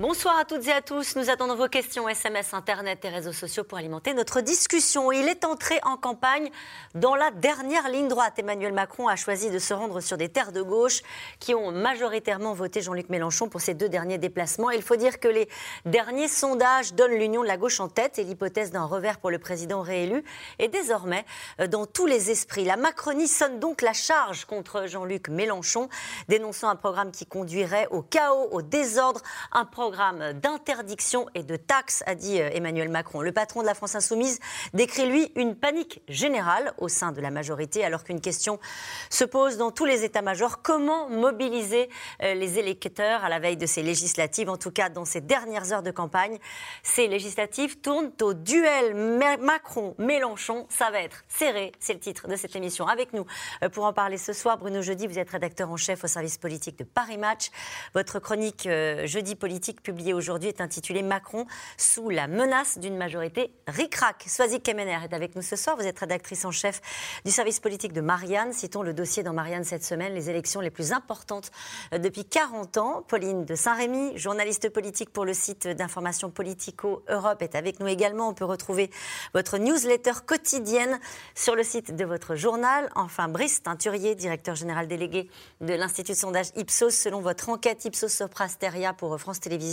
Bonsoir à toutes et à tous. Nous attendons vos questions SMS, Internet et réseaux sociaux pour alimenter notre discussion. Il est entré en campagne dans la dernière ligne droite. Emmanuel Macron a choisi de se rendre sur des terres de gauche qui ont majoritairement voté Jean-Luc Mélenchon pour ses deux derniers déplacements. Il faut dire que les derniers sondages donnent l'union de la gauche en tête et l'hypothèse d'un revers pour le président réélu est désormais euh, dans tous les esprits. La Macronie sonne donc la charge contre Jean-Luc Mélenchon, dénonçant un programme qui conduirait au chaos, au désordre, un programme programme d'interdiction et de taxes, a dit euh, Emmanuel Macron. Le patron de la France Insoumise décrit, lui, une panique générale au sein de la majorité, alors qu'une question se pose dans tous les états-majors. Comment mobiliser euh, les électeurs à la veille de ces législatives, en tout cas dans ces dernières heures de campagne Ces législatives tournent au duel Macron-Mélenchon. Ça va être serré, c'est le titre de cette émission. Avec nous, euh, pour en parler ce soir, Bruno Jeudi, vous êtes rédacteur en chef au service politique de Paris Match. Votre chronique Jeudi politique publié aujourd'hui est intitulé Macron sous la menace d'une majorité ric-rac. Kemener est avec nous ce soir. Vous êtes rédactrice en chef du service politique de Marianne. Citons le dossier dans Marianne cette semaine, les élections les plus importantes euh, depuis 40 ans. Pauline de Saint-Rémy, journaliste politique pour le site d'information Politico Europe, est avec nous également. On peut retrouver votre newsletter quotidienne sur le site de votre journal. Enfin, Brice Teinturier, directeur général délégué de l'Institut de sondage Ipsos, selon votre enquête Ipsos Soprasteria pour France Télévisions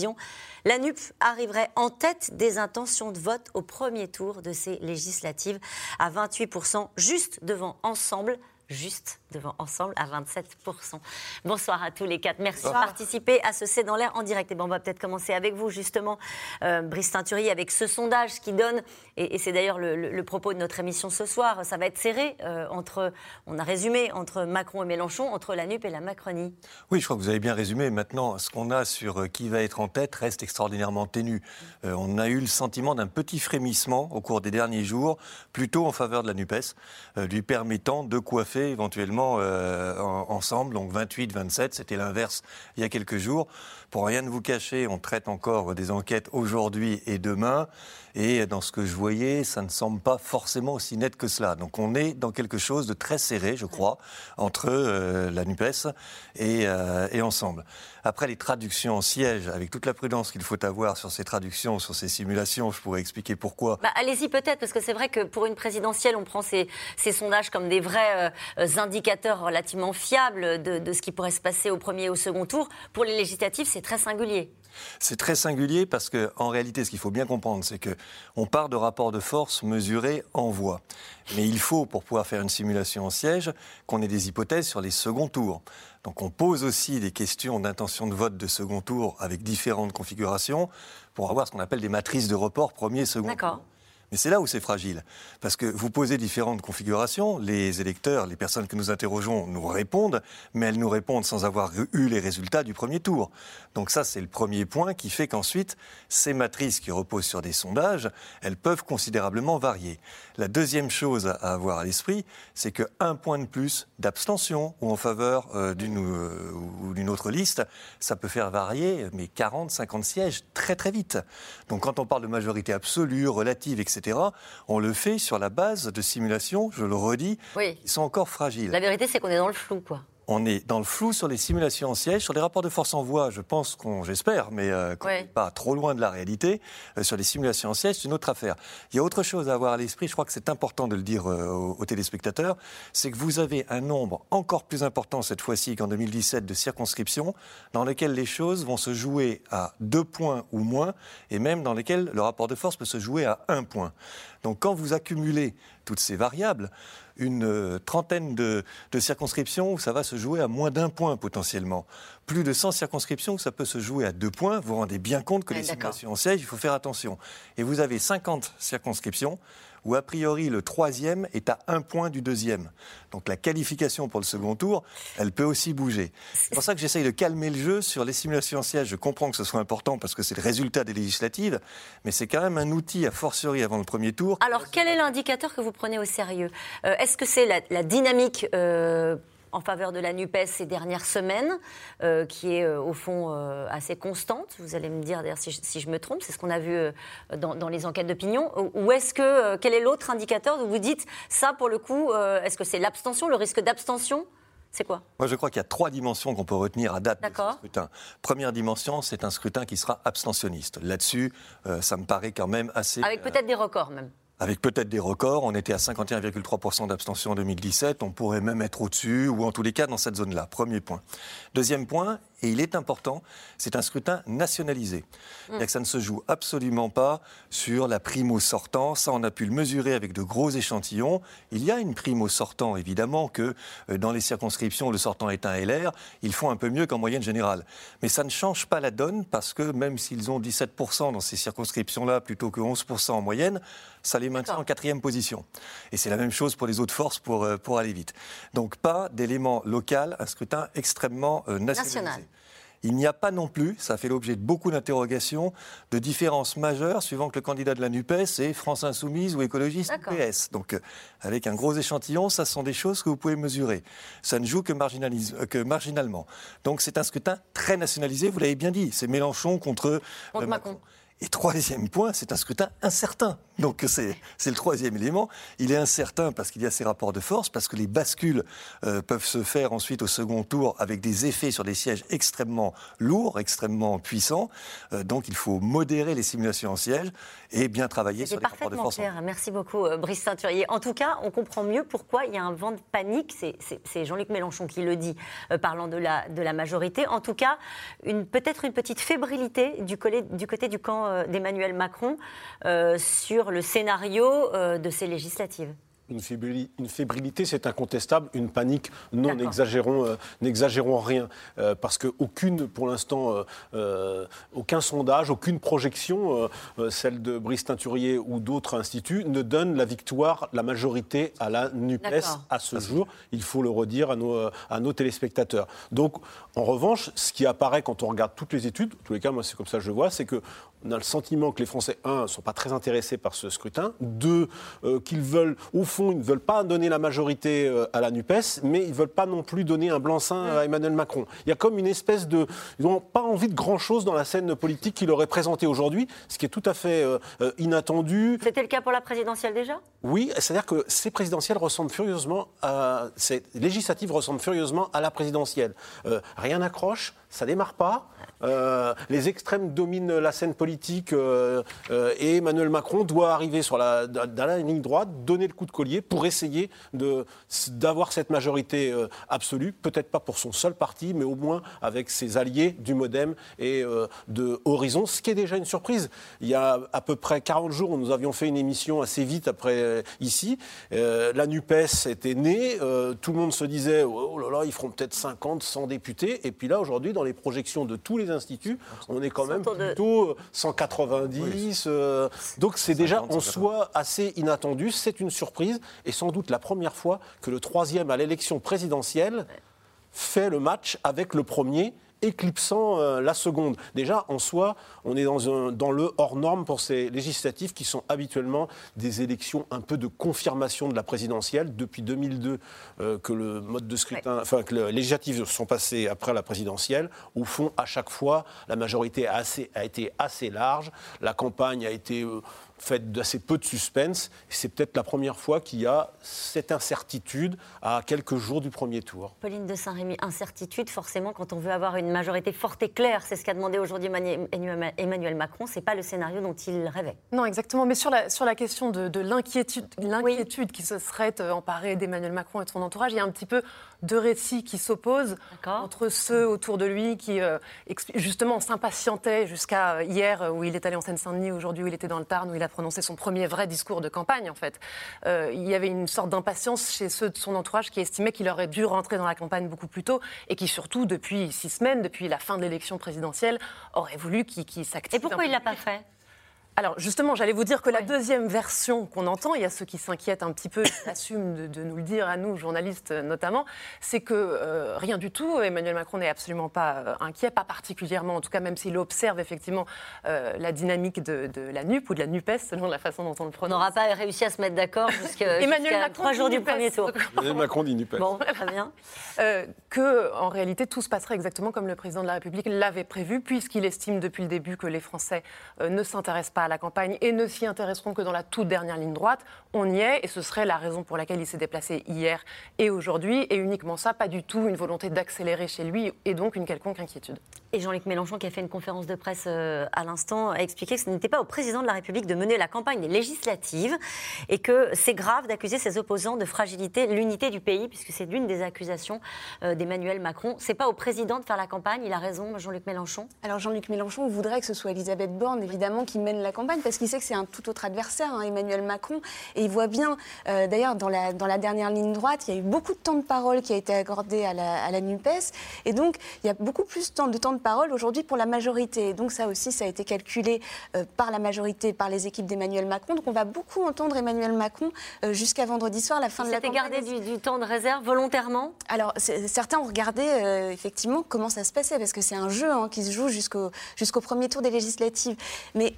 la NUP arriverait en tête des intentions de vote au premier tour de ces législatives à 28%, juste devant Ensemble juste devant Ensemble à 27%. Bonsoir à tous les quatre. Merci de participer à ce C'est dans l'air en direct. Et bon, on va peut-être commencer avec vous, justement, euh, Brice Teinturier, avec ce sondage qui donne, et, c'est d'ailleurs le, propos de notre émission ce soir, ça va être serré euh, entre, on a résumé, entre Macron et Mélenchon, entre la NUP et la Macronie. Oui, je crois que vous avez bien résumé. Maintenant, ce qu'on a sur euh, qui va être en tête reste extraordinairement ténu. on a eu le sentiment d'un petit frémissement au cours des derniers jours, plutôt en faveur de la NUPES, lui permettant de coiffer éventuellement euh, ensemble, donc 28, 27, c'était l'inverse il y a quelques jours. Pour rien ne vous cacher, on traite encore des enquêtes aujourd'hui et demain. Et dans ce que je voyais, ça ne semble pas forcément aussi net que cela. Donc on est dans quelque chose de très serré, je crois, entre euh, la NUPES et, euh, et, Ensemble. Après les traductions en siège, avec toute la prudence qu'il faut avoir sur ces traductions, sur ces simulations, je pourrais expliquer pourquoi. Bah, allez-y peut-être, parce que c'est vrai que pour une présidentielle, on prend ces, ces sondages comme des vrais euh, indicateurs relativement fiables de, de ce qui pourrait se passer au premier et au second tour. Pour les législatives, c'est très singulier. C'est très singulier parce qu'en réalité, ce qu'il faut bien comprendre, c'est qu'on part de rapports de force mesurés en voix. Mais il faut, pour pouvoir faire une simulation en siège, qu'on ait des hypothèses sur les seconds tours. Donc on pose aussi des questions d'intention de vote de second tour avec différentes configurations pour avoir ce qu'on appelle des matrices de report premier, second. D'accord. Mais c'est là où c'est fragile. Parce que vous posez différentes configurations, les électeurs, les personnes que nous interrogeons nous répondent, mais elles nous répondent sans avoir eu les résultats du premier tour. Donc ça, c'est le premier point qui fait qu'ensuite, ces matrices qui reposent sur des sondages, elles peuvent considérablement varier. La deuxième chose à avoir à l'esprit, c'est qu'un point de plus d'abstention ou en faveur euh, d'une euh, ou d'une autre liste, ça peut faire varier, mais 40, 50 sièges très très vite. Donc quand on parle de majorité absolue, relative, etc., on le fait sur la base de simulations, je le redis, qui sont encore fragiles. La vérité, c'est qu'on est dans le flou, quoi on est dans le flou sur les simulations en siège, sur les rapports de force en voie, je pense qu'on, j'espère, mais euh, qu'on n'est pas trop loin de la réalité. Euh, sur les simulations en siège, c'est une autre affaire. Il y a autre chose à avoir à l'esprit, je crois que c'est important de le dire euh, aux, téléspectateurs, c'est que vous avez un nombre encore plus important cette fois-ci qu'en 2017 de circonscriptions dans lesquelles les choses vont se jouer à deux points ou moins, et même dans lesquelles le rapport de force peut se jouer à un point. Donc quand vous accumulez toutes ces variables, une euh, trentaine de, circonscriptions où ça va se jouer à moins d'un point potentiellement. Plus de 100 circonscriptions où ça peut se jouer à deux points. Vous vous rendez bien compte que les simulations en siège, il faut faire attention. Et vous avez 50 circonscriptions où a priori le troisième est à un point du deuxième. Donc la qualification pour le second tour, elle peut aussi bouger. C'est pour ça que j'essaye de calmer le jeu sur les simulations en. Je comprends que ce soit important parce que c'est le résultat des législatives, mais c'est quand même un outil à fortiori avant le premier tour. Alors quel est l'indicateur que vous prenez au sérieux? Euh, Est-ce que c'est la, dynamique euh, en faveur de la NUPES ces dernières semaines, euh, qui est au fond assez constante. Vous allez me dire d'ailleurs si, je me trompe, c'est ce qu'on a vu dans, les enquêtes d'opinion. Ou est-ce que, quel est l'autre indicateur où vous dites, ça pour le coup, est-ce que c'est l'abstention, le risque d'abstention? C'est quoi? Moi, je crois qu'il y a trois dimensions qu'on peut retenir à date de ce scrutin. Première dimension, c'est un scrutin qui sera abstentionniste. Là-dessus, ça me paraît quand même assez. Avec peut-être des records même avec peut-être des records. On était à 51,3% d'abstention en 2017. On pourrait même être au-dessus, ou en tous les cas dans cette zone-là. Premier point. Deuxième point, et il est important, c'est un scrutin nationalisé. Mm. ça ne se joue absolument pas sur la prime au sortant. Ça, on a pu le mesurer avec de gros échantillons. Il y a une prime au sortant, évidemment, que euh, dans les circonscriptions, le sortant est un LR. Ils font un peu mieux qu'en moyenne générale. Mais ça ne change pas la donne parce que même s'ils ont 17% dans ces circonscriptions-là plutôt que 11% en moyenne, ça les maintient en quatrième position. Et c'est la même chose pour les autres forces pour, euh, pour aller vite. Donc pas d'élément local, un scrutin extrêmement euh, nationalisé. Il n'y a pas non plus, ça fait l'objet de beaucoup d'interrogations, de différences majeures suivant que le candidat de la NUPES est France Insoumise ou écologiste PS. Donc, euh, avec un gros échantillon, ça sont des choses que vous pouvez mesurer. Ça ne joue que, que marginalement. Donc, c'est un scrutin très nationalisé, vous l'avez bien dit. C'est Mélenchon contre, contre Macron. Et troisième point, c'est un scrutin incertain. Donc c'est le troisième élément. Il est incertain parce qu'il y a ces rapports de force, parce que les bascules euh, peuvent se faire ensuite au second tour avec des effets sur des sièges extrêmement lourds, extrêmement puissants. Euh, donc il faut modérer les simulations en siège et bien travailler sur les rapports de force. Clair. Merci beaucoup, euh, Brice Teinturier. En tout cas, on comprend mieux pourquoi il y a un vent de panique. C'est Jean-Luc Mélenchon qui le dit, parlant de la, de la majorité. En tout cas, peut-être une petite fébrilité du, du côté du camp euh, d'Emmanuel Macron euh, sur le scénario euh, de ces législatives une fébrilité, c'est incontestable. Une panique, non, n'exagérons, n'exagérons rien. parce qu'aucune, pour l'instant, aucun sondage, aucune projection, celle de Brice Teinturier ou d'autres instituts, ne donne la victoire, la majorité à la NUPES à ce jour. Il faut le redire à nos, à nos téléspectateurs. Donc, en revanche, ce qui apparaît quand on regarde toutes les études, en tous les cas, moi, c'est comme ça que je vois, c'est que on a le sentiment que les Français, un, ne sont pas très intéressés par ce scrutin, deux, euh, qu'ils veulent, au fond, ils ne veulent pas donner la majorité euh, à la NUPES, mais ils ne veulent pas non plus donner un blanc-seing à Emmanuel Macron. Il y a comme une espèce de... Ils n'ont pas envie de grand-chose dans la scène politique qu'il aurait présentée aujourd'hui, ce qui est tout à fait euh, inattendu. C'était le cas pour la présidentielle déjà? Oui, c'est-à-dire que ces présidentielles ressemblent furieusement à... Ces législatives ressemblent furieusement à la présidentielle. rien n'accroche, ça démarre pas. Euh, les extrêmes dominent la scène politique euh, euh, et Emmanuel Macron doit arriver sur la, dans la ligne droite, donner le coup de collier pour essayer d'avoir cette majorité absolue, peut-être pas pour son seul parti, mais au moins avec ses alliés du Modem et de Horizon, ce qui est déjà une surprise. Il y a à peu près 40 jours, nous avions fait une émission assez vite après ici. la NUPES était née, tout le monde se disait oh là là, ils feront peut-être 50, 100 députés, et puis là aujourd'hui, dans les projections de tous les instituts, on est quand même plutôt 190. Euh, donc c'est déjà en soi assez inattendu. C'est une surprise et sans doute la première fois que le troisième à l'élection présidentielle fait le match avec le premier éclipsant euh, la seconde. Déjà, en soi, on est dans, un, dans le hors norme pour ces législatives qui sont habituellement des élections un peu de confirmation de la présidentielle. Depuis 2002, euh, que le mode de scrutin, enfin que les législatives sont passées après la présidentielle, au fond, à chaque fois, la majorité a, assez, a été assez large. La campagne a été euh, fait d'assez peu de suspense. C'est peut-être la première fois qu'il y a cette incertitude à quelques jours du premier tour. Pauline de Saint-Rémy, incertitude, forcément, quand on veut avoir une majorité forte et claire, c'est ce qu'a demandé aujourd'hui Emmanuel Macron, c'est pas le scénario dont il rêvait. Non, exactement. Mais sur la, sur la question de, l'inquiétude, l'inquiétude qui se serait euh, emparée d'Emmanuel Macron et de son entourage, il y a un petit peu deux récits qui s'opposent entre ceux autour de lui qui, euh, justement, s'impatientaient jusqu'à hier où il est allé en Seine-Saint-Denis, aujourd'hui où il était dans le Tarn, où il a prononcé son premier vrai discours de campagne, en fait. Euh, il y avait une sorte d'impatience chez ceux de son entourage qui estimaient qu'il aurait dû rentrer dans la campagne beaucoup plus tôt et qui, surtout, depuis six semaines, depuis la fin de l'élection présidentielle, aurait voulu qu'il s'active. Et pourquoi il ne l'a pas fait? Alors justement, j'allais vous dire que la deuxième version qu'on entend, il y a ceux qui s'inquiètent un petit peu, assument de, nous le dire à nous, journalistes notamment, c'est que euh, rien du tout, Emmanuel Macron n'est absolument pas euh, inquiet, pas particulièrement, en tout cas même s'il observe effectivement euh, la dynamique de, la NUP ou de la NUPES, selon la façon dont on le prononce. On n'aura pas réussi à se mettre d'accord jusqu'à trois jours du premier tour. Emmanuel Macron dit NUPES. Bon, très bien. que en réalité tout se passerait exactement comme le président de la République l'avait prévu, puisqu'il estime depuis le début que les Français ne s'intéressent pas à la campagne et ne s'y intéresseront que dans la toute dernière ligne droite. On y est et ce serait la raison pour laquelle il s'est déplacé hier et aujourd'hui. Et uniquement ça, pas du tout une volonté d'accélérer chez lui et donc une quelconque inquiétude. Et Jean-Luc Mélenchon, qui a fait une conférence de presse euh, à l'instant, a expliqué que ce n'était pas au président de la République de mener la campagne des législatives et que c'est grave d'accuser ses opposants de fragiliter l'unité du pays, puisque c'est l'une des accusations euh, d'Emmanuel Macron. C'est pas au président de faire la campagne, il a raison, Jean-Luc Mélenchon? Alors Jean-Luc Mélenchon voudrait que ce soit Elisabeth Borne, évidemment, qui mène la campagne, parce qu'il sait que c'est un tout autre adversaire, hein, Emmanuel Macron. Et il voit bien, euh, d'ailleurs, dans la, dans la dernière ligne droite, il y a eu beaucoup de temps de parole qui a été accordé à la, à la NUPES. Et donc, il y a beaucoup plus de temps de, temps de parole aujourd'hui pour la majorité. Et donc, ça aussi, ça a été calculé euh, par la majorité, par les équipes d'Emmanuel Macron. Donc, on va beaucoup entendre Emmanuel Macron euh, jusqu'à vendredi soir, la fin de la campagne. gardé du, du, temps de réserve volontairement? Alors, certains ont regardé effectivement comment ça se passait, parce que c'est un jeu hein, qui se joue jusqu'au jusqu'au premier tour des législatives. Mais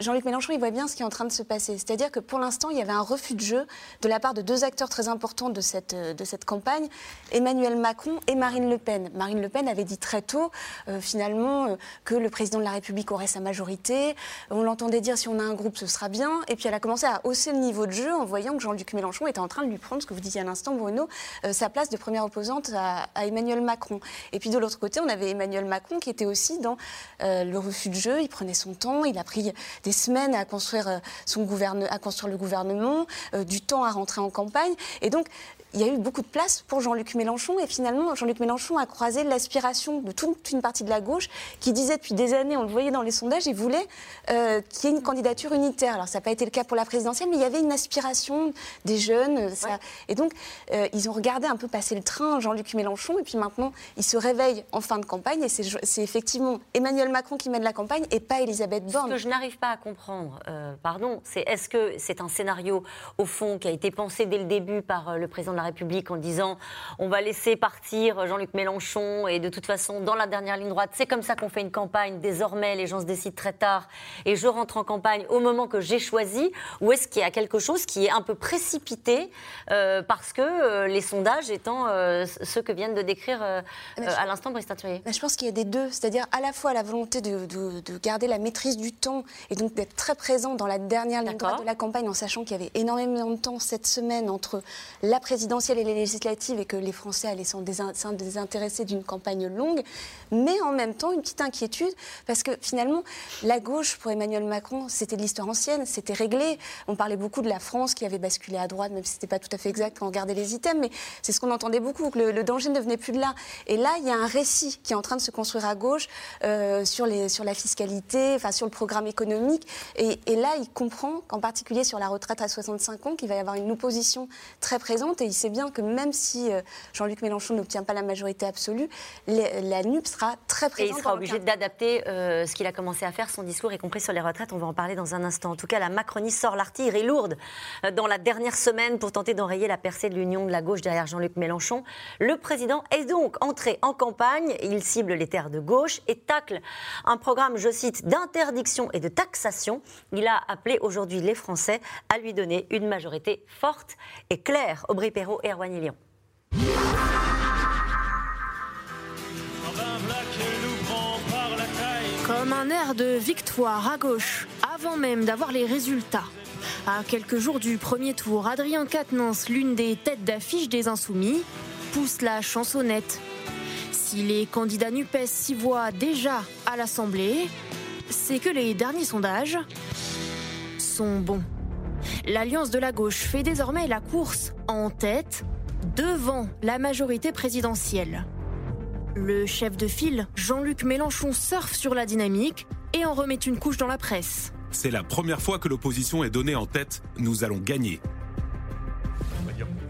Jean-Luc Mélenchon, il voit bien ce qui est en train de se passer. C'est-à-dire que pour l'instant, il y avait un refus de jeu de la part de deux acteurs très importants de cette, euh, de cette campagne, Emmanuel Macron et Marine Le Pen. Marine Le Pen avait dit très tôt, euh, finalement, euh, que le président de la République aurait sa majorité. On l'entendait dire si on a un groupe, ce sera bien. Et puis elle a commencé à hausser le niveau de jeu en voyant que Jean-Luc Mélenchon était en train de lui prendre, ce que vous disiez à l'instant, Bruno, sa place de première opposante à, à, Emmanuel Macron. Et puis de l'autre côté, on avait Emmanuel Macron qui était aussi dans le refus de jeu. Il prenait son temps, il a pris des semaines à construire, euh, son à construire le gouvernement, euh, du temps à rentrer en campagne. Et donc, il y a eu beaucoup de place pour Jean-Luc Mélenchon. Et finalement, Jean-Luc Mélenchon a croisé l'aspiration de toute une partie de la gauche qui disait depuis des années, on le voyait dans les sondages, il voulait euh, qu'il y ait une candidature unitaire. Alors, ça n'a pas été le cas pour la présidentielle, mais il y avait une aspiration des jeunes. Et donc, euh, ils ont regardé un peu passer le train Jean-Luc Mélenchon. Et puis maintenant, il se réveille en fin de campagne. Et c'est effectivement Emmanuel Macron qui mène la campagne et pas Elisabeth Borne. Ce que je n'arrive pas à comprendre, euh, pardon, c'est est-ce que c'est un scénario, au fond, qui a été pensé dès le début par le président de la République en disant on va laisser partir Jean-Luc Mélenchon et de toute façon, dans la dernière ligne droite, c'est comme ça qu'on fait une campagne. Désormais, les gens se décident très tard et je rentre en campagne au moment que j'ai choisi Ou est-ce qu'il y a quelque chose qui est un peu précipité euh, parce que euh, les sondages étant euh, ceux que viennent de décrire à l'instant Brice Teinturier Je pense qu'il y a des deux, c'est-à-dire à la fois la volonté de, de, garder la maîtrise du temps et donc d'être très présent dans la dernière ligne droite de la campagne en sachant qu'il y avait énormément de temps cette semaine entre la et les législatives et que les Français allaient s'en désintéresser d'une campagne longue, mais en même temps une petite inquiétude parce que finalement la gauche pour Emmanuel Macron c'était de l'histoire ancienne, c'était réglé. On parlait beaucoup de la France qui avait basculé à droite, même si c'était pas tout à fait exact quand on regardait les items, mais c'est ce qu'on entendait beaucoup, que le, danger ne venait plus de là. Et là il y a un récit qui est en train de se construire à gauche euh, sur, les, sur la fiscalité, enfin sur le programme économique, et, et là il comprend qu'en particulier sur la retraite à 65 ans qu'il va y avoir une opposition très présente et il sait bien que même si euh, Jean-Luc Mélenchon n'obtient pas la majorité absolue, la NUP sera très présente. Et il sera obligé d'adapter euh, ce qu'il a commencé à faire, son discours, y compris sur les retraites. On va en parler dans un instant. En tout cas, la Macronie sort l'artillerie lourde euh, dans la dernière semaine pour tenter d'enrayer la percée de l'union de la gauche derrière Jean-Luc Mélenchon. Le président est donc entré en campagne. Il cible les terres de gauche et tacle un programme, je cite, d'interdiction et de taxation. Il a appelé aujourd'hui les Français à lui donner une majorité forte et claire. Aubry Comme un air de victoire à gauche, avant même d'avoir les résultats. À quelques jours du premier tour, Adrien Quatennens, l'une des têtes d'affiche des Insoumis, pousse la chansonnette. Si les candidats NUPES s'y voient déjà à l'Assemblée, c'est que les derniers sondages sont bons. L'Alliance de la gauche fait désormais la course en tête devant la majorité présidentielle. Le chef de file, Jean-Luc Mélenchon, surfe sur la dynamique et en remet une couche dans la presse. C'est la première fois que l'opposition est donnée en tête. Nous allons gagner.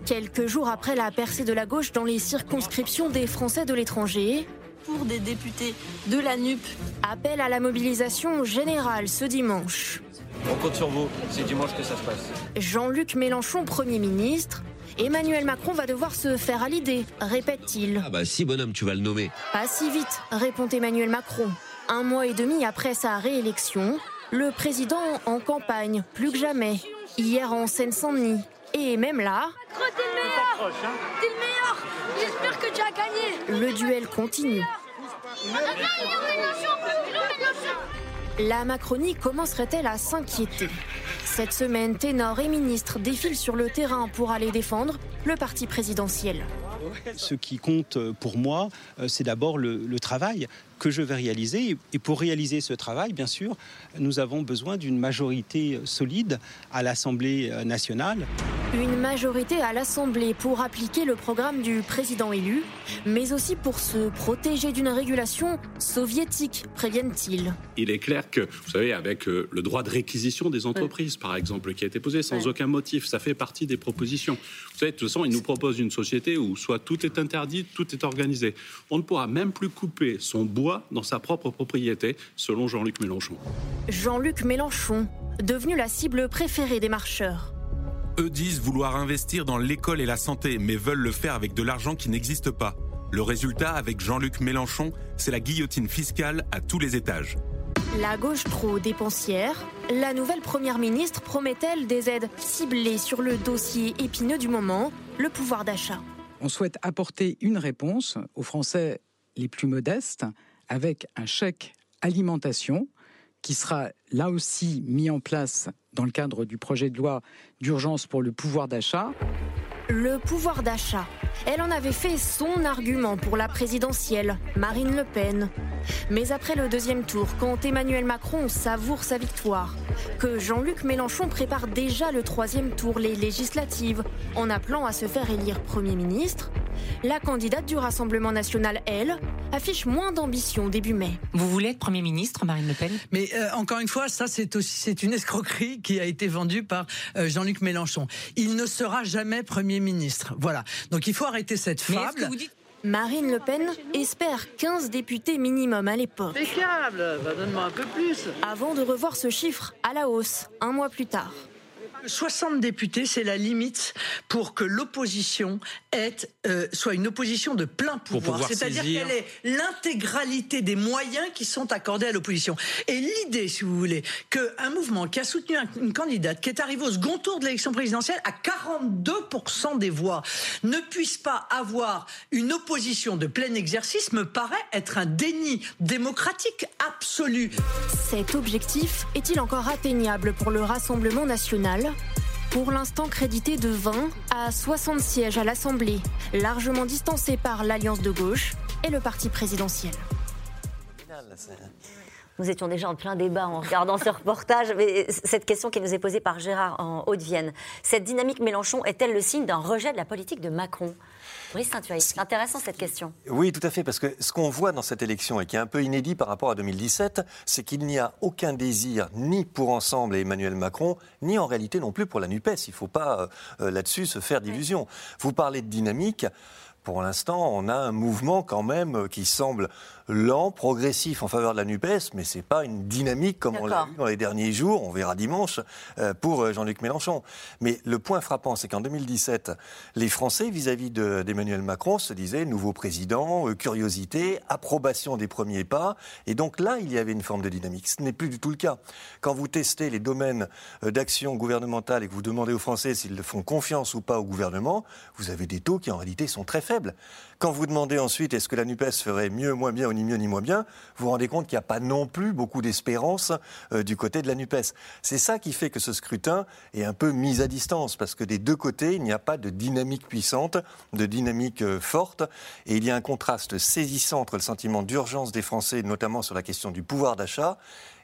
Quelques jours après la percée de la gauche dans les circonscriptions des Français de l'étranger, pour des députés de la NUP. Appel à la mobilisation générale ce dimanche. On compte sur vous, c'est dimanche que ça se passe. Jean-Luc Mélenchon, Premier ministre. Emmanuel Macron va devoir se faire à l'idée, répète-t-il. Ah bah si bonhomme, tu vas le nommer. Pas si vite, répond Emmanuel Macron. Un mois et demi après sa réélection, le président en campagne, plus que jamais. Hier en Seine-Saint-Denis. Et même là. T'es le meilleur T'es le meilleur J'espère que tu as gagné Le duel continue. La Macronie commencerait-elle à s'inquiéter? Cette semaine, ténors et ministres défilent sur le terrain pour aller défendre le parti présidentiel. Ce qui compte pour moi, euh, c'est d'abord le, le, travail que je vais réaliser. Et pour réaliser ce travail, bien sûr, nous avons besoin d'une majorité solide à l'Assemblée nationale. Une majorité à l'Assemblée pour appliquer le programme du président élu, mais aussi pour se protéger d'une régulation soviétique, préviennent-ils. Il est clair que, vous savez, avec euh, le droit de réquisition des entreprises, par exemple, qui a été posé sans aucun motif, ça fait partie des propositions. Vous savez, de toute façon, il nous propose une société où soit tout est interdit, tout est organisé. On ne pourra même plus couper son bois dans sa propre propriété, selon Jean-Luc Mélenchon. Jean-Luc Mélenchon, devenu la cible préférée des marcheurs. Eux disent vouloir investir dans l'école et la santé, mais veulent le faire avec de l'argent qui n'existe pas. Le résultat, avec Jean-Luc Mélenchon, c'est la guillotine fiscale à tous les étages. La gauche trop dépensière, la nouvelle première ministre promet-elle des aides ciblées sur le dossier épineux du moment, le pouvoir d'achat? On souhaite apporter une réponse aux Français les plus modestes avec un chèque alimentation qui sera là aussi mis en place dans le cadre du projet de loi d'urgence pour le pouvoir d'achat. Le pouvoir d'achat. Elle en avait fait son argument pour la présidentielle, Marine Le Pen. Mais après le deuxième tour, quand Emmanuel Macron savoure sa victoire, que Jean-Luc Mélenchon prépare déjà le troisième tour, les législatives, en appelant à se faire élire Premier ministre, la candidate du Rassemblement national, elle, affiche moins d'ambition début mai. Vous voulez être Premier ministre, Marine Le Pen? Mais euh, encore une fois, ça c'est aussi c'est une escroquerie qui a été vendue par euh, Jean-Luc Mélenchon. Il ne sera jamais Premier ministre. Voilà. Donc il faut arrêter cette fable. Marine Le Pen espère 15 députés minimum à l'époque. Impeccable bah, Donne-moi un peu plus Avant de revoir ce chiffre à la hausse, un mois plus tard. 60 députés, c'est la limite pour que l'opposition euh, soit une opposition de plein pouvoir. C'est-à-dire qu'elle ait l'intégralité des moyens qui sont accordés à l'opposition. Et l'idée, si vous voulez, qu'un mouvement qui a soutenu une candidate qui est arrivée au second tour de l'élection présidentielle à 42% des voix ne puisse pas avoir une opposition de plein exercice me paraît être un déni démocratique absolu. Cet objectif est-il encore atteignable pour le Rassemblement national? Pour l'instant crédité de 20 à 60 sièges à l'Assemblée, largement distancé par l'Alliance de gauche et le parti présidentiel. Nous étions déjà en plein débat en regardant ce reportage, cette question qui nous est posée par Gérard en Haute-Vienne, cette dynamique Mélenchon est-elle le signe d'un rejet de la politique de Macron? C'est intéressant cette question. Oui, tout à fait, parce que ce qu'on voit dans cette élection et qui est un peu inédit par rapport à 2017, c'est qu'il n'y a aucun désir ni pour Ensemble et Emmanuel Macron, ni en réalité non plus pour la NUPES. Il ne faut pas euh, là-dessus se faire d'illusions. Vous parlez de dynamique pour l'instant, on a un mouvement quand même qui semble lent, progressif en faveur de la NUPES, mais ce n'est pas une dynamique comme on l'a vu dans les derniers jours, on verra dimanche, euh, pour euh, Jean-Luc Mélenchon. Mais le point frappant, c'est qu'en 2017, les Français, vis-à-vis d'Emmanuel Macron, se disaient nouveau président, euh, curiosité, approbation des premiers pas. Et donc là, il y avait une forme de dynamique. Ce n'est plus du tout le cas. Quand vous testez les domaines d'action gouvernementale et que vous demandez aux Français s'ils font confiance ou pas au gouvernement, vous avez des taux qui en réalité sont très faibles. Quand vous demandez ensuite est-ce que la NUPES ferait mieux, moins bien, ni mieux ni moins bien, vous vous rendez compte qu'il n'y a pas non plus beaucoup d'espérance euh, du côté de la NUPES. C'est ça qui fait que ce scrutin est un peu mis à distance, parce que des deux côtés, il n'y a pas de dynamique puissante, de dynamique euh, forte, et il y a un contraste saisissant entre le sentiment d'urgence des Français, notamment sur la question du pouvoir d'achat,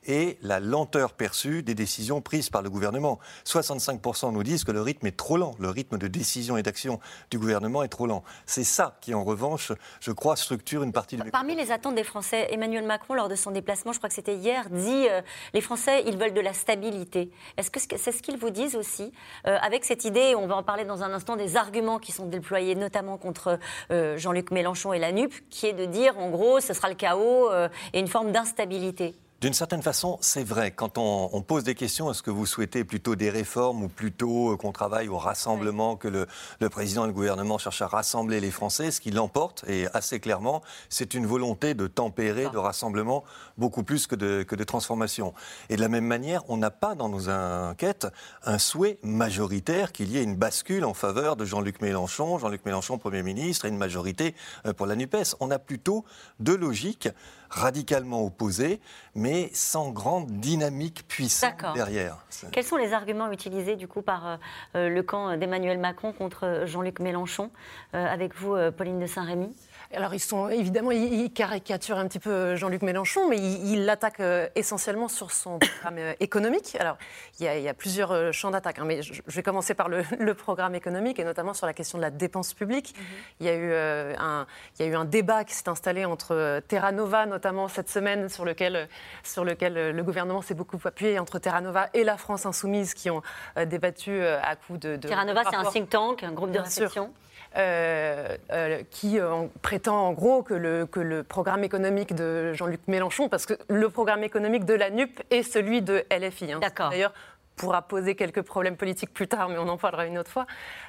et la lenteur perçue des décisions prises par le gouvernement. 65% nous disent que le rythme est trop lent, le rythme de décision et d'action du gouvernement est trop lent. C'est ça qui, en revanche, je crois, structure une partie du... Parmi les attentes des Français, Emmanuel Macron, lors de son déplacement, je crois que c'était hier, dit euh, les Français, ils veulent de la stabilité. Est-ce que c'est ce qu'ils vous disent aussi euh, Avec cette idée, on va en parler dans un instant, des arguments qui sont déployés notamment contre euh, Jean-Luc Mélenchon et la NUP, qui est de dire, en gros, ce sera le chaos et une forme d'instabilité? D'une certaine façon, c'est vrai. Quand on, pose des questions, est-ce que vous souhaitez plutôt des réformes ou plutôt euh, qu'on travaille au rassemblement, que le, président et le gouvernement cherchent à rassembler les Français Ce qui l'emporte, et assez clairement, c'est une volonté de tempérer, ah. de rassemblement, beaucoup plus que de, que de transformation. Et de la même manière, on n'a pas dans nos enquêtes un souhait majoritaire qu'il y ait une bascule en faveur de Jean-Luc Mélenchon, Jean-Luc Mélenchon Premier ministre, et une majorité euh, pour la NUPES. On a plutôt deux logiques radicalement opposés, mais sans grande dynamique puissante derrière. Quels sont les arguments utilisés du coup par euh, euh, le camp d'Emmanuel Macron contre Jean-Luc Mélenchon euh, Avec vous, Pauline de Saint-Rémy? Alors, ils sont évidemment, ils, caricaturent un petit peu Jean-Luc Mélenchon, mais ils l'attaquent euh, essentiellement sur son programme euh, économique. Alors, il y a, plusieurs euh, champs d'attaque, hein, mais je, vais commencer par le, programme économique et notamment sur la question de la dépense publique. Mhm. il, y a eu, un, il y a eu un débat qui s'est installé entre Terra Nova, notamment cette semaine, sur lequel, sur lequel le gouvernement s'est beaucoup appuyé, entre Terra Nova et la France Insoumise, qui ont débattu à coup de. de Terra Nova, c'est un think tank, un groupe de réflexion. Euh, euh, qui euh, prétend en gros que le, que le programme économique de Jean-Luc Mélenchon, parce que le programme économique de la NUP est celui de LFI. Hein. D'accord. D'ailleurs, pourra poser quelques problèmes politiques plus tard, mais on en parlera une autre fois.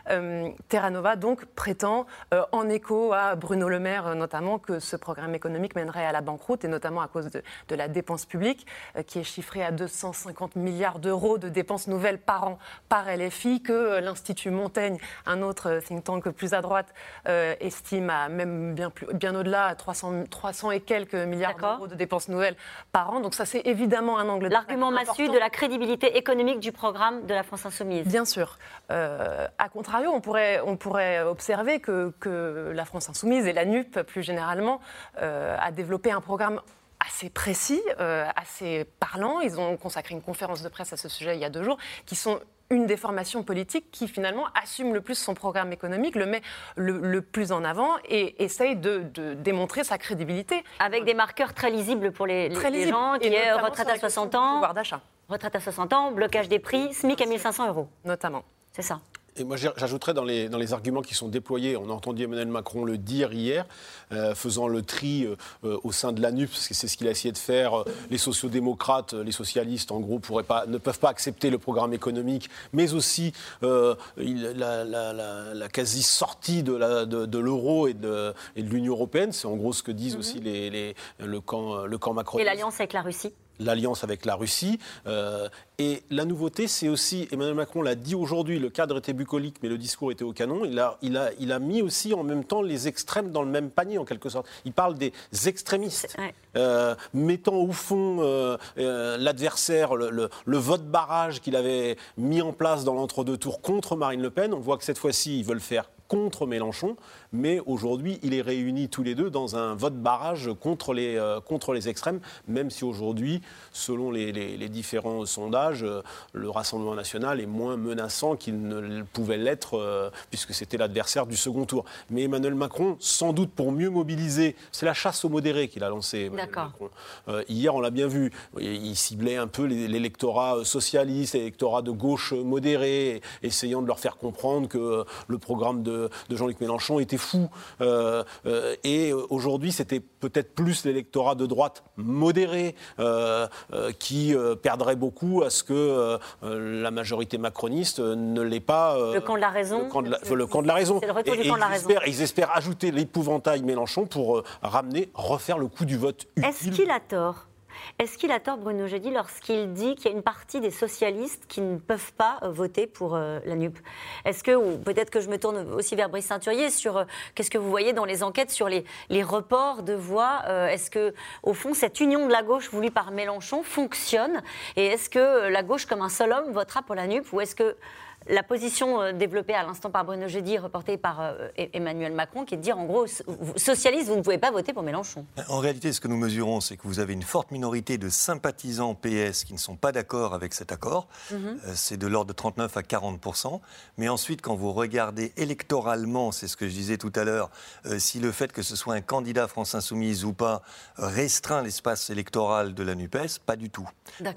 Euh, Terra Nova donc prétend, euh, en écho à Bruno Le Maire euh, notamment, que ce programme économique mènerait à la banqueroute, et notamment à cause de, la dépense publique, qui est chiffrée à 250 milliards d'euros de dépenses nouvelles par an par LFI, que l'Institut Montaigne, un autre think tank plus à droite, estime à même bien, bien au-delà, à 300, 300 et quelques milliards d'euros de dépenses nouvelles par an. Donc ça, c'est évidemment un angle L'argument massu de la crédibilité économique du programme de la France Insoumise. Bien sûr. Euh, a contrario, on pourrait, on pourrait observer que, que, la France Insoumise et la NUP, plus généralement, euh, a développé un programme assez précis, euh, assez parlant. Ils ont consacré une conférence de presse à ce sujet il y a deux jours, qui sont une des formations politiques qui finalement assume le plus son programme économique, le met le, plus en avant et essaye de, démontrer sa crédibilité. Avec des marqueurs très lisibles pour les, les, gens, qui est retraite à 60 ans. Pouvoir d'achat. Retraite à 60 ans, blocage des prix, SMIC à 1500 euros. Notamment. C'est ça. Et moi, j'ajouterais dans les, dans les arguments qui sont déployés, on a entendu Emmanuel Macron le dire hier, euh, faisant le tri euh, au sein de l'ANUP, parce que c'est ce qu'il a essayé de faire. Les sociodémocrates, les socialistes, en gros, pas, ne peuvent pas accepter le programme économique, mais aussi euh, la, la, quasi-sortie de l'euro de, et de, et de l'Union européenne. C'est en gros ce que disent mhm. aussi les, les, le, camp, le camp macroniste. Et l'alliance avec la Russie l'alliance avec la Russie. Euh, et la nouveauté, c'est aussi, Emmanuel Macron l'a dit aujourd'hui, le cadre était bucolique, mais le discours était au canon. Il a, il, a, il a mis aussi en même temps les extrêmes dans le même panier, en quelque sorte. Il parle des extrémistes, euh, mettant au fond euh, l'adversaire, le, le, vote barrage qu'il avait mis en place dans l'entre-deux tours contre Marine Le Pen. On voit que cette fois-ci, ils veulent faire contre Mélenchon, mais aujourd'hui, il est réuni tous les deux dans un vote barrage contre les, euh, contre les extrêmes, même si aujourd'hui, selon les, différents sondages, euh, le Rassemblement national est moins menaçant qu'il ne pouvait l'être, euh, puisque c'était l'adversaire du second tour. Mais Emmanuel Macron, sans doute pour mieux mobiliser, c'est la chasse aux modérés qu'il a lancée. hier, on l'a bien vu, il ciblait un peu l'électorat socialiste, l'électorat de gauche modéré, essayant de leur faire comprendre que le programme de de, Jean-Luc Mélenchon était fou. Euh, euh, et aujourd'hui, c'était peut-être plus l'électorat de droite modéré euh, qui perdrait beaucoup à ce que la majorité macroniste ne l'ait pas. le camp de la raison. Le camp de la, raison. C'est le retour du camp de la raison. Ils espèrent ajouter l'épouvantail Mélenchon pour ramener, refaire le coup du vote Est-ce qu'il a tort? Est-ce qu'il a tort, Bruno Jeudi, lorsqu'il dit qu'il y a une partie des socialistes qui ne peuvent pas euh, voter pour euh, la NUP? Est-ce que, ou peut-être que je me tourne aussi vers Brice Ceinturier, sur euh, qu'est-ce que vous voyez dans les enquêtes sur les, les reports de voix Est-ce que, au fond, cette union de la gauche voulue par Mélenchon fonctionne? Et est-ce que la gauche, comme un seul homme, votera pour la NUP? Ou est-ce que la position euh, développée à l'instant par Bruno Jeudi, reportée par euh, Emmanuel Macron, qui est de dire en gros, socialiste, vous ne pouvez pas voter pour Mélenchon. En réalité, ce que nous mesurons, c'est que vous avez une forte minorité de sympathisants PS qui ne sont pas d'accord avec cet accord. Mhm. Euh, c'est de l'ordre de 39 à 40% Mais ensuite, quand vous regardez électoralement, c'est ce que je disais tout à l'heure, si le fait que ce soit un candidat France Insoumise ou pas restreint l'espace électoral de la NUPES, pas du tout.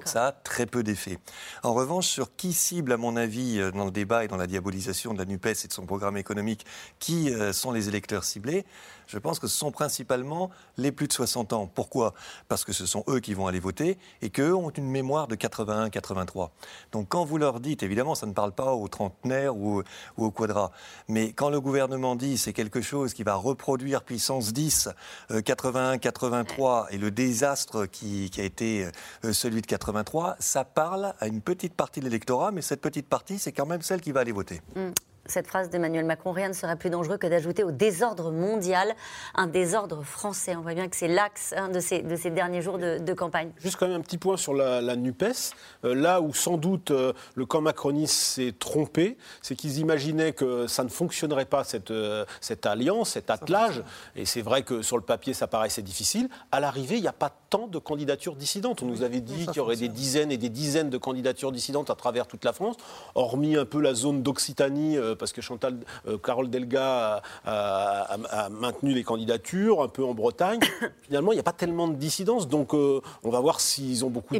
ça a très peu d'effet. En revanche, sur qui cible, à mon avis, dans le débat et dans la diabolisation de la NUPES et de son programme économique, qui euh, sont les électeurs ciblés, je pense que ce sont principalement les plus de 60 ans. Pourquoi? Parce que ce sont eux qui vont aller voter et qu'eux ont une mémoire de 81-83. Donc quand vous leur dites, évidemment, ça ne parle pas aux trentenaires ou, aux quadras, mais quand le gouvernement dit c'est quelque chose qui va reproduire puissance 10, 81-83 euh, et le désastre qui, a été euh, celui de 83, ça parle à une petite partie de l'électorat, mais cette petite partie, c'est quand même celle qui va aller voter. Mm cette phrase d'Emmanuel Macron, rien ne serait plus dangereux que d'ajouter au désordre mondial un désordre français. On voit bien que c'est l'axe de, ces, de, ces, derniers jours de, campagne. Juste quand même un petit point sur la, NUPES. Euh, là où sans doute euh, le camp macroniste s'est trompé, c'est qu'ils imaginaient que ça ne fonctionnerait pas, cette, euh, cette alliance, cet attelage. Et c'est vrai que sur le papier, ça paraissait difficile. À l'arrivée, il n'y a pas tant de candidatures dissidentes. On nous avait dit qu'il y aurait des dizaines et des dizaines de candidatures dissidentes à travers toute la France, hormis un peu la zone d'Occitanie parce que Chantal, euh, Carole Delga a, maintenu les candidatures, un peu en Bretagne. Finalement, il n'y a pas tellement de dissidence, donc euh, on va voir s'ils ont beaucoup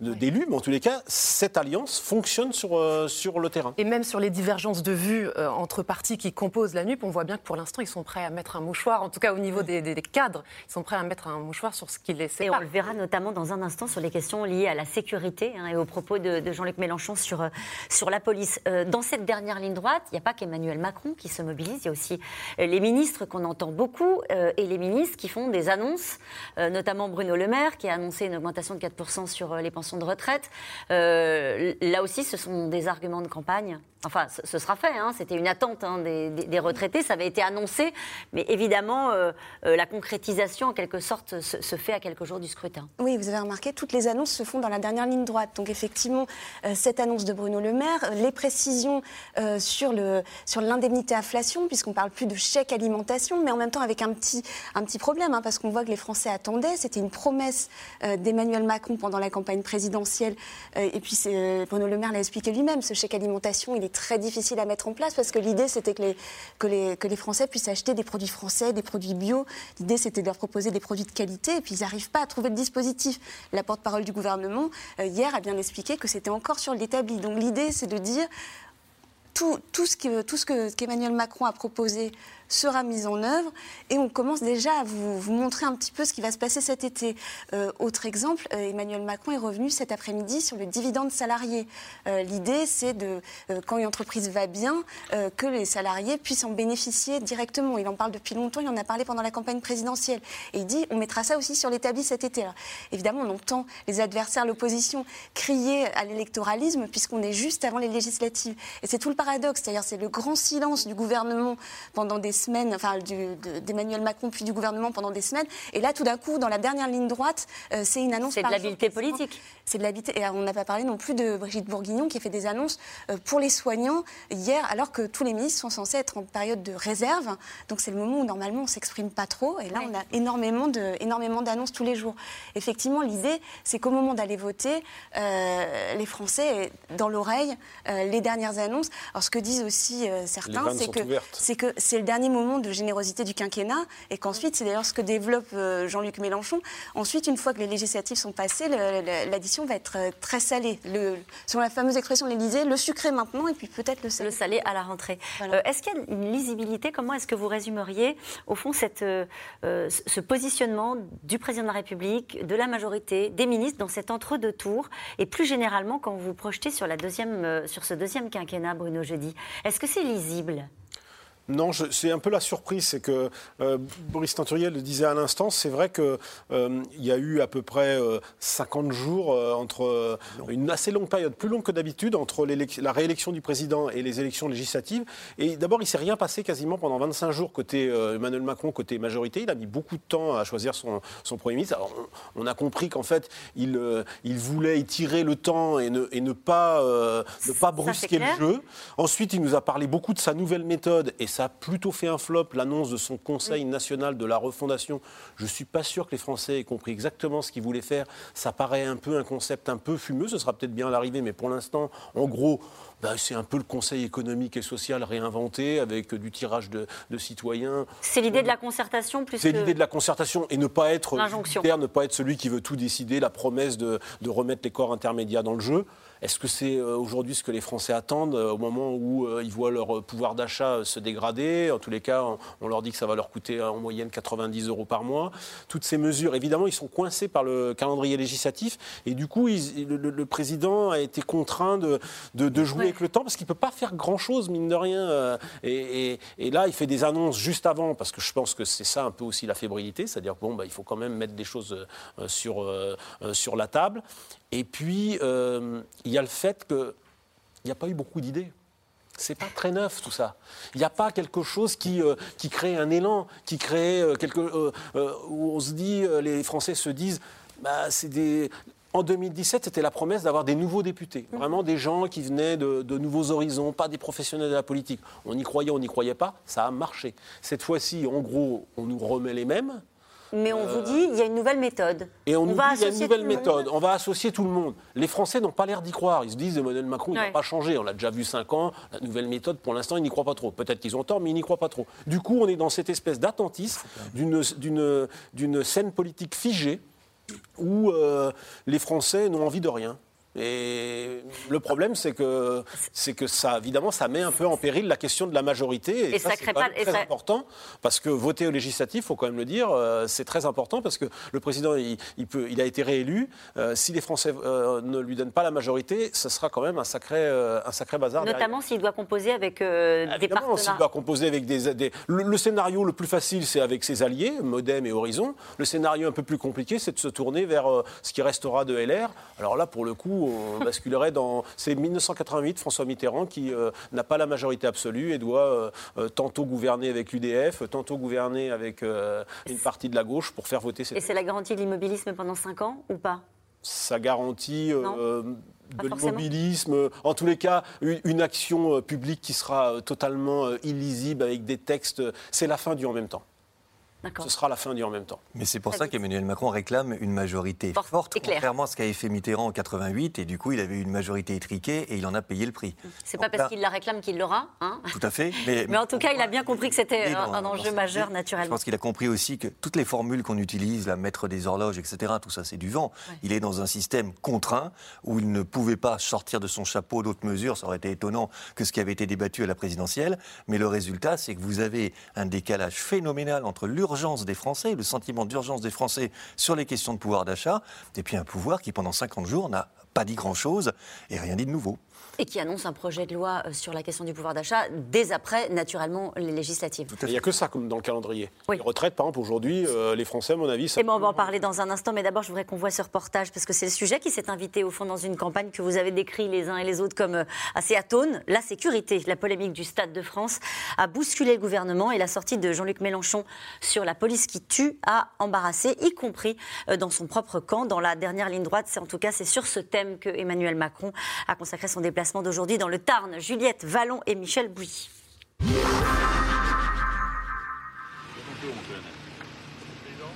d'élus, mais en tous les cas, cette alliance fonctionne sur, euh, sur le terrain. Et même sur les divergences de vues entre partis qui composent la NUP, on voit bien que pour l'instant, ils sont prêts à mettre un mouchoir, en tout cas au niveau des, cadres, ils sont prêts à mettre un mouchoir sur ce qui les sépare. Et on le verra notamment dans un instant sur les questions liées à la sécurité hein, et aux propos de, de Jean-Luc Mélenchon sur, sur la police. dans cette dernière ligne droite, il n'y a pas qu'Emmanuel Macron qui se mobilise, il y a aussi euh, les ministres qu'on entend beaucoup euh, et les ministres qui font des annonces, euh, notamment Bruno Le Maire qui a annoncé une augmentation de 4% sur les pensions de retraite. là aussi, ce sont des arguments de campagne. Enfin, ce sera fait, hein. c'était une attente hein, des, retraités, ça avait été annoncé, mais évidemment, la concrétisation, en quelque sorte, se, fait à quelques jours du scrutin. Oui, vous avez remarqué, toutes les annonces se font dans la dernière ligne droite. Donc, effectivement, cette annonce de Bruno Le Maire, les précisions sur le sur l'indemnité inflation, puisqu'on parle plus de chèque alimentation, mais en même temps avec un petit, un petit problème, hein, parce qu'on voit que les Français attendaient. C'était une promesse euh, d'Emmanuel Macron pendant la campagne présidentielle. Euh, et puis euh, Bruno Le Maire l'a expliqué lui-même, ce chèque alimentation, il est très difficile à mettre en place, parce que l'idée, c'était que les, Français puissent acheter des produits français, des produits bio. L'idée, c'était de leur proposer des produits de qualité, et puis ils n'arrivent pas à trouver le dispositif. La porte-parole du gouvernement, hier, a bien expliqué que c'était encore sur l'établi. Donc l'idée, c'est de dire tout, tout, ce que, tout ce qu'Emmanuel Macron a proposé sera mise en œuvre et on commence déjà à vous, montrer un petit peu ce qui va se passer cet été. Euh, autre exemple, euh, Emmanuel Macron est revenu cet après-midi sur le dividende salarié. Euh, l'idée, c'est de, quand une entreprise va bien, que les salariés puissent en bénéficier directement. Il en parle depuis longtemps, il en a parlé pendant la campagne présidentielle. Et il dit, on mettra ça aussi sur l'établi cet été. évidemment, on entend les adversaires, l'opposition, crier à l'électoralisme puisqu'on est juste avant les législatives. Et c'est tout le paradoxe, c'est-à-dire c'est le grand silence du gouvernement pendant des semaines, enfin d'Emmanuel Macron puis du gouvernement pendant des semaines. Et là, tout d'un coup, dans la dernière ligne droite, euh, c'est une annonce. C'est de l'habileté politique. C'est de l'habileté. Et on n'a pas parlé non plus de Brigitte Bourguignon qui a fait des annonces euh, pour les soignants hier, alors que tous les ministres sont censés être en période de réserve. Donc c'est le moment où normalement on s'exprime pas trop. Et là, on a énormément de énormément d'annonces tous les jours. Effectivement, l'idée, c'est qu'au moment d'aller voter, euh, les Français dans l'oreille les dernières annonces. Alors ce que disent aussi certains, c'est que c'est que c'est le dernier moment de générosité du quinquennat et qu'ensuite, c'est d'ailleurs ce que développe euh, Jean-Luc Mélenchon. Ensuite, une fois que les législatives sont passées, l'addition va être euh, très salée. Le, selon la fameuse expression de l'Élysée, le sucré maintenant et puis peut-être le salé. Le salé à la rentrée. Euh, est-ce qu'il y a une lisibilité? Comment est-ce que vous résumeriez, au fond, cette, ce positionnement du président de la République, de la majorité, des ministres dans cet entre-deux tours et plus généralement quand vous projetez sur, la deuxième, sur ce deuxième quinquennat, Bruno Jeudi Est-ce que c'est lisible? Non, c'est un peu la surprise, c'est que euh, Boris Tenturiel le disait à l'instant, c'est vrai qu'il euh, y a eu à peu près 50 euh, jours entre une assez longue période, plus longue que d'habitude, entre la réélection du président et les élections législatives. Et d'abord, il ne s'est rien passé quasiment pendant 25 jours côté Emmanuel Macron, côté majorité. Il a mis beaucoup de temps à choisir son, Premier ministre. Alors, on, a compris qu'en fait, il, il, voulait étirer le temps et ne, et ne pas, ne pas brusquer le jeu. Ensuite, il nous a parlé beaucoup de sa nouvelle méthode et ça a plutôt fait un flop, l'annonce de son Conseil national de la refondation. Je ne suis pas sûr que les Français aient compris exactement ce qu'ils voulaient faire. Ça paraît un peu un concept un peu fumeux, ce sera peut-être bien à l'arrivée, mais pour l'instant, en gros, bah, c'est un peu le Conseil économique et social réinventé avec du tirage de, citoyens. C'est l'idée de la concertation plus C'est l'idée de la concertation et ne pas être ne pas être celui qui veut tout décider, la promesse de remettre les corps intermédiaires dans le jeu. Est-ce que c'est euh, aujourd'hui ce que les Français attendent euh, au moment où euh, ils voient leur pouvoir d'achat se dégrader? En tous les cas, on leur dit que ça va leur coûter en moyenne 90 euros par mois. Toutes ces mesures, évidemment, ils sont coincés par le calendrier législatif et du coup, le, président a été contraint de, jouer avec le temps parce qu'il ne peut pas faire grand-chose, mine de rien. Et, là, il fait des annonces juste avant parce que je pense que c'est ça un peu aussi la fébrilité, c'est-à-dire bon, bah, faut quand même mettre des choses sur, sur la table. Et puis, euh, il y a le fait qu'il n'y a pas eu beaucoup d'idées. C'est pas très neuf tout ça. Il n'y a pas quelque chose qui, euh, qui crée un élan, qui crée euh, quelque où on se dit, les Français se disent, bah, c'est des. En 2017, c'était la promesse d'avoir des nouveaux députés, mmh. vraiment des gens qui venaient de, de, nouveaux horizons, pas des professionnels de la politique. On y croyait, on n'y croyait pas, ça a marché. Cette fois-ci, en gros, on nous remet les mêmes, mais on vous dit, il y a une nouvelle méthode. Et on, nous dit, il y a une nouvelle méthode. On va associer tout le monde. Les Français n'ont pas l'air d'y croire. Ils se disent, Emmanuel Macron, il n'a pas changé. On l'a déjà vu cinq ans. La nouvelle méthode, pour l'instant, ils n'y croient pas trop. Peut-être qu'ils ont tort, mais ils n'y croient pas trop. Du coup, on est dans cette espèce d'attentisme, d'une scène politique figée, où euh, les Français n'ont envie de rien. Et le problème, c'est que, c'est que ça, évidemment, ça met un peu en péril la question de la majorité. Et, ça, c'est très important, parce que voter au législatif, il faut quand même le dire, euh, c'est très important, parce que le président, il, peut, il a été réélu. Euh, si les Français euh, ne lui donnent pas la majorité, ce sera quand même un sacré, un sacré bazar. Notamment s'il doit composer avec des partenaires. s'il doit composer avec des... Le, scénario le plus facile, c'est avec ses alliés, Modem et Horizon. Le scénario un peu plus compliqué, c'est de se tourner vers ce qui restera de LR. Alors là, pour le coup, on basculerait dans. C'est 1988, François Mitterrand qui euh, n'a pas la majorité absolue et doit euh, euh, tantôt gouverner avec l'UDF, tantôt gouverner avec une partie de la gauche pour faire voter cette. Et c'est la garantie de l'immobilisme pendant 5 ans ou pas? Ça garantit. de l'immobilisme, en tous les cas, une, action publique qui sera totalement illisible avec des textes. C'est la fin du en même temps. Ce sera la fin du en même temps. Mais c'est pour ça qu'Emmanuel Macron réclame une majorité forte, contrairement à ce qu'avait fait Mitterrand en 88, et du coup, il avait eu une majorité étriquée et il en a payé le prix. C'est pas parce qu'il la réclame qu'il l'aura. Hein Tout à fait. Mais, en tout cas, il a bien compris que c'était un, enjeu majeur, naturellement. Je pense qu'il a compris aussi que toutes les formules qu'on utilise, la mettre des horloges, etc., tout ça, c'est du vent. Il est dans un système contraint où il ne pouvait pas sortir de son chapeau d'autres mesures. Ça aurait été étonnant que ce qui avait été débattu à la présidentielle. Mais le résultat, c'est que vous avez un décalage phénoménal entre l'urgence l'urgence des Français, le sentiment d'urgence des Français sur les questions de pouvoir d'achat, et puis un pouvoir qui, pendant 50 jours, n'a pas dit grand-chose et rien dit de nouveau et qui annonce un projet de loi euh, sur la question du pouvoir d'achat dès après, naturellement, les législatives. Il n'y a que ça comme dans le calendrier. Les retraites, par exemple, aujourd'hui, euh, les Français, à mon avis, ça... Et bon, on va en parler dans un instant, mais d'abord, je voudrais qu'on voit ce reportage, parce que c'est le sujet qui s'est invité, au fond, dans une campagne que vous avez décrit les uns et les autres comme euh, assez atone. La sécurité, la polémique du Stade de France a bousculé le gouvernement et la sortie de Jean-Luc Mélenchon sur la police qui tue a embarrassé, y compris dans son propre camp. Dans la dernière ligne droite, c'est en tout cas c'est sur ce thème que Emmanuel Macron a consacré son déplacement d'aujourd'hui dans le Tarn. Juliette Vallon et Michel Bouilly.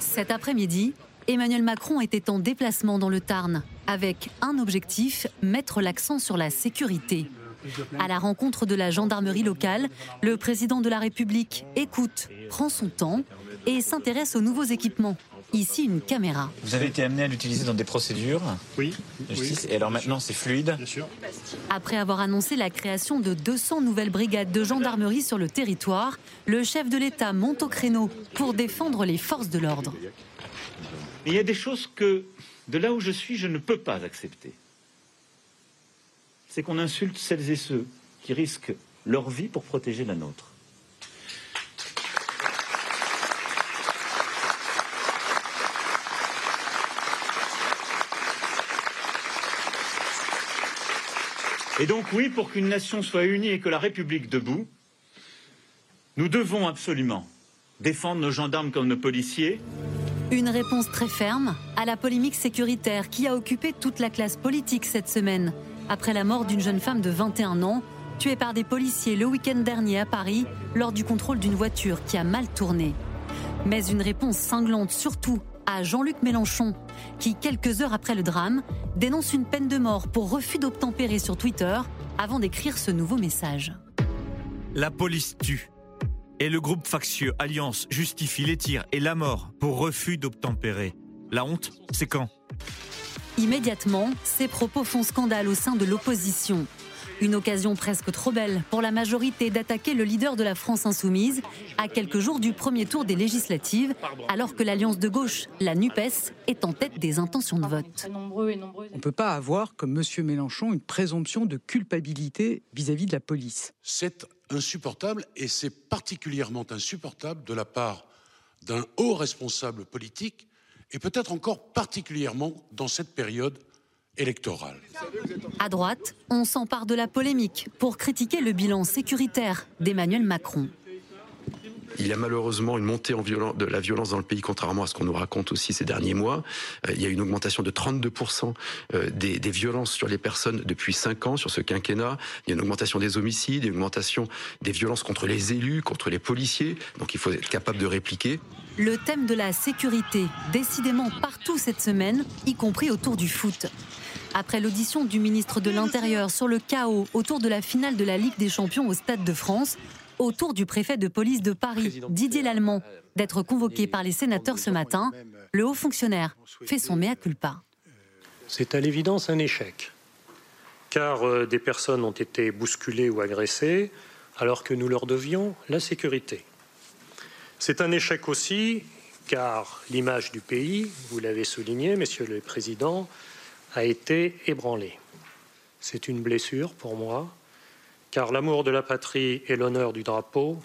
Cet après-midi, Emmanuel Macron était en déplacement dans le Tarn avec un objectif, mettre l'accent sur la sécurité. À la rencontre de la gendarmerie locale, le président de la République écoute, prend son temps et s'intéresse aux nouveaux équipements Ici, une caméra. Vous avez été amené à l'utiliser dans des procédures Oui. Et alors maintenant, c'est fluide Bien sûr. Après avoir annoncé la création de 200 nouvelles brigades de gendarmerie sur le territoire, le chef de l'État monte au créneau pour défendre les forces de l'ordre. Il y a des choses que, de là où je suis, je ne peux pas accepter. C'est qu'on insulte celles et ceux qui risquent leur vie pour protéger la nôtre. Et donc oui, pour qu'une nation soit unie et que la République debout, nous devons absolument défendre nos gendarmes comme nos policiers. Une réponse très ferme à la polémique sécuritaire qui a occupé toute la classe politique cette semaine, après la mort d'une jeune femme de 21 ans, tuée par des policiers le week-end dernier à Paris lors du contrôle d'une voiture qui a mal tourné. Mais une réponse cinglante surtout à Jean-Luc Mélenchon, qui, quelques heures après le drame, dénonce une peine de mort pour refus d'obtempérer sur Twitter avant d'écrire ce nouveau message. La police tue. Et le groupe factieux Alliance justifie les tirs et la mort pour refus d'obtempérer. La honte, c'est quand? Immédiatement, ces propos font scandale au sein de l'opposition. Une occasion presque trop belle pour la majorité d'attaquer le leader de la France insoumise à quelques jours du premier tour des législatives, alors que l'alliance de gauche, la NUPES, est en tête des intentions de vote. On ne peut pas avoir, comme M. Mélenchon, une présomption de culpabilité vis-à-vis -vis de la police. C'est insupportable et c'est particulièrement insupportable de la part d'un haut responsable politique et peut-être encore particulièrement dans cette période électorale. À droite, on s'empare de la polémique pour critiquer le bilan sécuritaire d'Emmanuel Macron. Il y a malheureusement une montée en de la violence dans le pays, contrairement à ce qu'on nous raconte aussi ces derniers mois. Euh, il y a une augmentation de 32% euh, des, des, violences sur les personnes depuis 5 ans, sur ce quinquennat. Il y a une augmentation des homicides, une augmentation des violences contre les élus, contre les policiers. Donc il faut être capable de répliquer. Le thème de la sécurité, décidément partout cette semaine, y compris autour du foot. Après l'audition du ministre de l'Intérieur sur le chaos autour de la finale de la Ligue des Champions au Stade de France, autour du préfet de police de Paris, Didier Lallemand, d'être convoqué par les sénateurs ce matin, le haut fonctionnaire fait son mea culpa. C'est à l'évidence un échec, car euh, des personnes ont été bousculées ou agressées alors que nous leur devions la sécurité. C'est un échec aussi, car l'image du pays, vous l'avez souligné, Monsieur le Président, a été ébranlée. C'est une blessure pour moi, car l'amour de la patrie et l'honneur du drapeau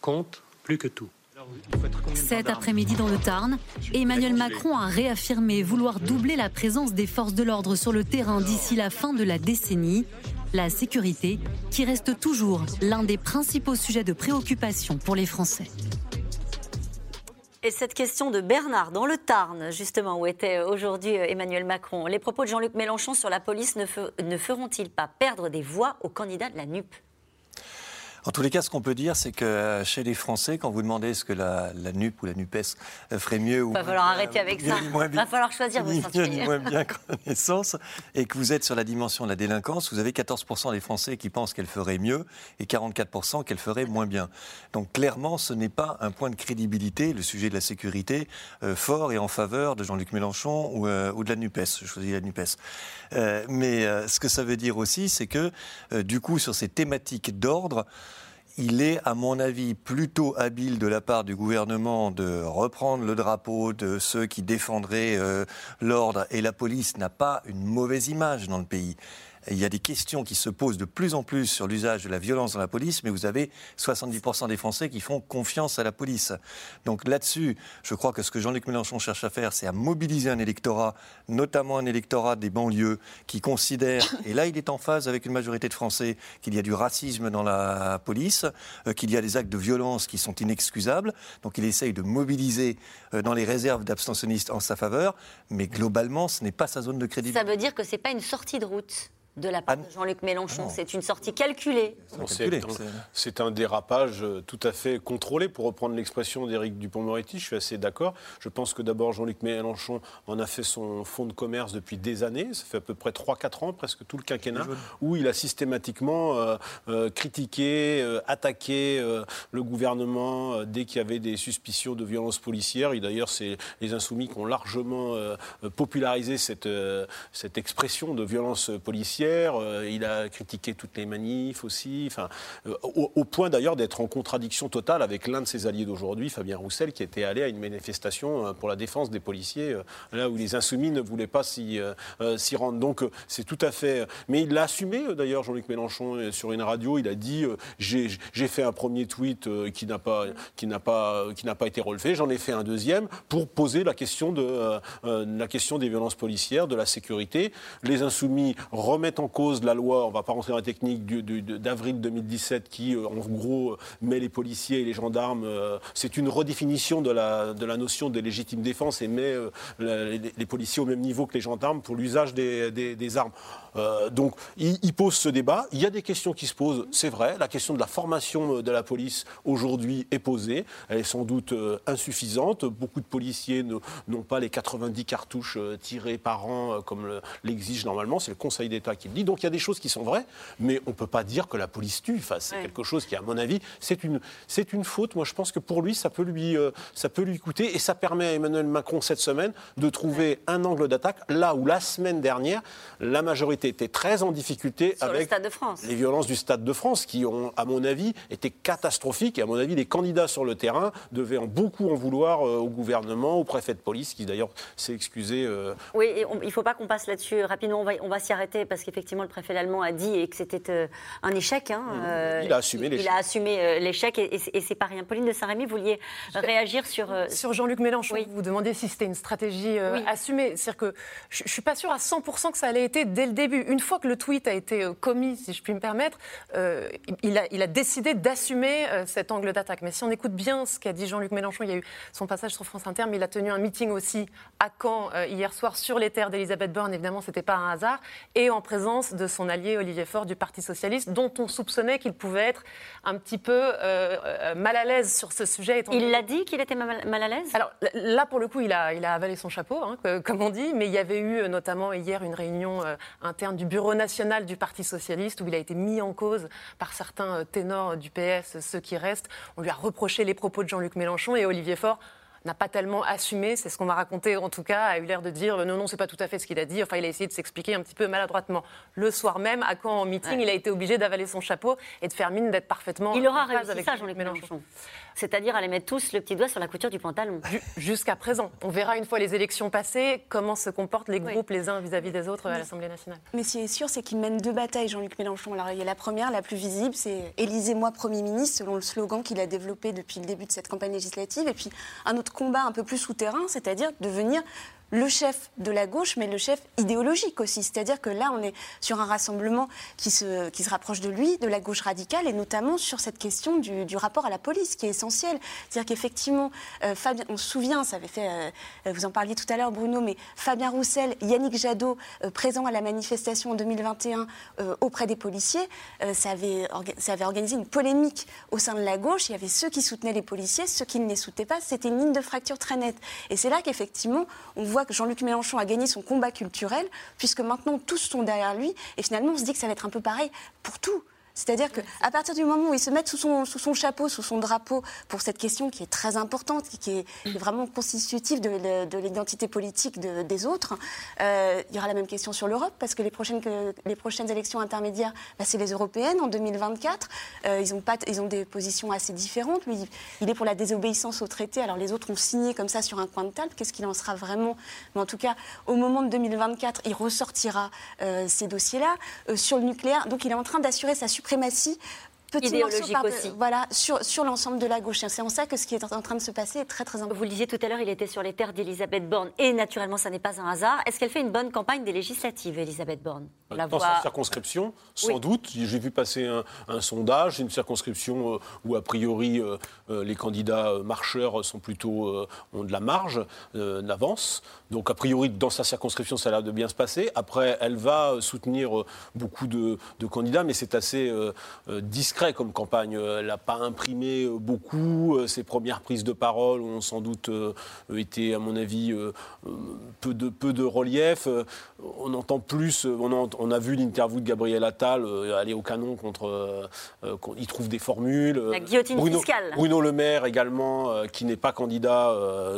comptent plus que tout. Cet après-midi dans le Tarn, Emmanuel Macron a réaffirmé vouloir doubler la présence des forces de l'ordre sur le terrain d'ici la fin de la décennie. La sécurité qui reste toujours l'un des principaux sujets de préoccupation pour les Français. Et cette question de Bernard, dans le Tarn, justement, où était aujourd'hui euh, Emmanuel Macron, les propos de Jean-Luc Mélenchon sur la police ne, ne feront-ils pas perdre des voix aux candidats de la NUP en tous les cas, ce qu'on peut dire, c'est que euh, chez les Français, quand vous demandez ce que la, NUP ou la NUPES euh, ferait mieux Il va falloir arrêter avec ça. Il va falloir choisir vos moins bien connaissance et que vous êtes sur la dimension de la délinquance, vous avez 14% des Français qui pensent qu'elle ferait mieux et 44% qu'elle ferait moins bien. Donc clairement, ce n'est pas un point de crédibilité, le sujet de la sécurité, euh, fort et en faveur de Jean-Luc Mélenchon ou, ou, de la NUPES. Je choisis la NUPES. mais ce que ça veut dire aussi, c'est que du coup, sur ces thématiques d'ordre, il est, à mon avis, plutôt habile de la part du gouvernement de reprendre le drapeau de ceux qui défendraient euh, l'ordre. Et la police n'a pas une mauvaise image dans le pays il y a des questions qui se posent de plus en plus sur l'usage de la violence dans la police, mais vous avez 70% des Français qui font confiance à la police. Donc là-dessus, je crois que ce que Jean-Luc Mélenchon cherche à faire, c'est à mobiliser un électorat, notamment un électorat des banlieues, qui considère, et là il est en phase avec une majorité de Français, qu'il y a du racisme dans la police, euh, qu'il y a des actes de violence qui sont inexcusables. Donc il essaye de mobiliser euh, dans les réserves d'abstentionnistes en sa faveur, mais globalement, ce n'est pas sa zone de crédit. Ça veut dire que ce n'est pas une sortie de route de la part de Jean-Luc Mélenchon. C'est une sortie calculée. C'est un, dérapage tout à fait contrôlé, pour reprendre l'expression d'Éric Dupont-Moretti. Je suis assez d'accord. Je pense que d'abord, Jean-Luc Mélenchon en a fait son fonds de commerce depuis des années. Ça fait à peu près 3-4 ans, presque tout le quinquennat, où il a systématiquement euh, euh, critiqué, euh, attaqué le gouvernement dès qu'il y avait des suspicions de violence policière. Et d'ailleurs, c'est les Insoumis qui ont largement popularisé cette, cette expression de violence policière euh, il a critiqué toutes les manifs aussi, enfin, euh, au, point d'ailleurs d'être en contradiction totale avec l'un de ses alliés d'aujourd'hui, Fabien Roussel, qui était allé à une manifestation euh, pour la défense des policiers, là où les insoumis ne voulaient pas s'y rendre. Donc c'est tout à fait... Mais il l'a assumé d'ailleurs, Jean-Luc Mélenchon, sur une radio, il a dit j'ai fait un premier tweet qui n'a pas, pas, qui pas été relevé, j'en ai fait un deuxième pour poser la question, de, la question des violences policières, de la sécurité. Les insoumis remettent en cause la loi, on ne va pas rentrer dans la technique, d'avril 2017 qui, en gros, met les policiers et les gendarmes. c'est une redéfinition de la, de la notion de légitime défense et met les, policiers au même niveau que les gendarmes pour l'usage des, armes. donc, il, il, pose ce débat. Il y a des questions qui se posent, c'est vrai. La question de la formation de la police aujourd'hui est posée. Elle est sans doute insuffisante. Beaucoup de policiers n'ont pas les 90 cartouches tirées par an comme l'exige normalement. C'est le Conseil d'État qui le dit. Donc il y a des choses qui sont vraies, mais on ne peut pas dire que la police tue. Enfin, c'est quelque chose qui, à mon avis, c'est une, c'est une faute. Moi, je pense que pour lui, ça peut lui, euh, ça peut lui coûter. Et ça permet à Emmanuel Macron, cette semaine, de trouver un angle d'attaque là où la semaine dernière, la majorité était très en difficulté avec les violences du Stade de France, qui ont, à mon avis, été catastrophiques. Et à mon avis, les candidats sur le terrain devaient en beaucoup en vouloir euh, au gouvernement, au préfet de police, qui d'ailleurs s'est excusé. Euh, oui, il ne faut pas qu'on passe là-dessus rapidement. On va, on va s'y arrêter parce qu'effectivement, le préfet allemand a dit que c'était euh, un échec. Hein, mmh. euh, il a assumé l'échec. Il a assumé euh, l'échec et, et c'est pas rien. Pauline de Saint-Rémy, vous vouliez réagir sur. Sur Jean-Luc Mélenchon, vous vous demandez si c'était une stratégie assumée. C'est-à-dire que je ne suis pas sûre à 100% que ça allait été dès le début. Une fois que le tweet a été commis, si je puis me permettre, il, a, il a décidé d'assumer cet angle d'attaque. Mais si on écoute bien ce qu'a dit Jean-Luc Mélenchon, il y a eu son passage sur France Inter, mais il a tenu un meeting aussi à Caen hier soir sur les terres d'Elisabeth Borne. Évidemment, c'était pas un hasard. Et en présence de son allié Olivier Faure du Parti Socialiste, dont on soupçonnait qu'il pouvait être un petit peu euh, euh, mal à l'aise sur ce sujet. Il l'a dit qu'il était mal à l'aise? Alors là, pour le coup, il a, il a avalé son chapeau, hein, comme on dit, mais il y avait eu euh, notamment hier une réunion interne du Bureau national du Parti Socialiste où il a été mis en cause par certains ténors du PS, ceux qui restent. On lui a reproché les propos de Jean-Luc Mélenchon et Olivier Faure n'a pas tellement assumé, c'est ce qu'on m'a raconté en tout cas, a eu l'air de dire non, non, c'est pas tout à fait ce qu'il a dit. Enfin, il a essayé de s'expliquer un petit peu maladroitement. Le soir même, à quand en meeting, il a été obligé d'avaler son chapeau et de faire mine d'être parfaitement. Il aura réussi avec ça, Jean-Luc Mélenchon c'est-à-dire à les mettre tous le petit doigt sur la couture du pantalon. Jusqu'à présent. On verra une fois les élections passées comment se comportent les groupes les uns vis-à-vis des autres à l'Assemblée nationale. Mais ce qui est sûr, c'est qu'il mène deux batailles, Jean-Luc Mélenchon. Alors il y a la première, la plus visible, c'est Élisez-moi Premier ministre, selon le slogan qu'il a développé depuis le début de cette campagne législative. Et puis un autre combat un peu plus souterrain, c'est-à-dire devenir le chef de la gauche, mais le chef idéologique aussi. C'est-à-dire que là, on est sur un rassemblement qui se, qui se rapproche de lui, de la gauche radicale, et notamment sur cette question du, rapport à la police, qui est essentielle. C'est-à-dire qu'effectivement, euh, Fabien, on se souvient, ça avait fait, euh, vous en parliez tout à l'heure, Bruno, mais Fabien Roussel, Yannick Jadot, euh, présents à la manifestation en 2021 auprès des policiers, ça, avait, ça avait organisé une polémique au sein de la gauche. Il y avait ceux qui soutenaient les policiers, ceux qui ne les soutenaient pas. C'était une ligne de fracture très nette. Et c'est là qu'effectivement, on voit que Jean-Luc Mélenchon a gagné son combat culturel, puisque maintenant tous sont derrière lui, et finalement on se dit que ça va être un peu pareil pour tout. C'est-à-dire qu'à partir du moment où ils se mettent sous son, chapeau, sous son drapeau, pour cette question qui est très importante, qui est vraiment constitutive de, l'identité politique des autres, euh, il y aura la même question sur l'Europe, parce que les prochaines, élections intermédiaires, bah, c'est les européennes en 2024. Euh, ils, ont pas, ils ont des positions assez différentes. Lui, il est pour la désobéissance au traité, alors les autres ont signé comme ça sur un coin de table. Qu'est-ce qu'il en sera vraiment? Mais en tout cas, au moment de 2024, il ressortira euh, ces dossiers-là. sur le nucléaire, donc il est en train d'assurer sa suprématie idéologique aussi. Voilà, sur, sur l'ensemble de la gauche. C'est en ça que ce qui est en train de se passer est très très important. Vous le disiez tout à l'heure, il était sur les terres d'Elisabeth Borne et naturellement, ça n'est pas un hasard. Est-ce qu'elle fait une bonne campagne des législatives, Elisabeth Borne? Dans sa circonscription, sans doute. J'ai vu passer un, sondage, une circonscription euh, où a priori euh, euh, les candidats marcheurs sont plutôt ont de la marge d'avance. Donc a priori dans sa circonscription, ça a l'air de bien se passer. Après, elle va soutenir beaucoup de, de candidats, mais c'est assez discret comme campagne. Elle n'a pas imprimé euh, beaucoup. Euh, ses premières prises de parole ont sans doute euh, été, à mon avis, peu de, peu de relief. On entend plus. On a, vu l'interview de Gabriel Attal aller au canon contre. il trouve des formules. La guillotine Bruno, fiscale. Bruno Le Maire également, qui n'est pas candidat,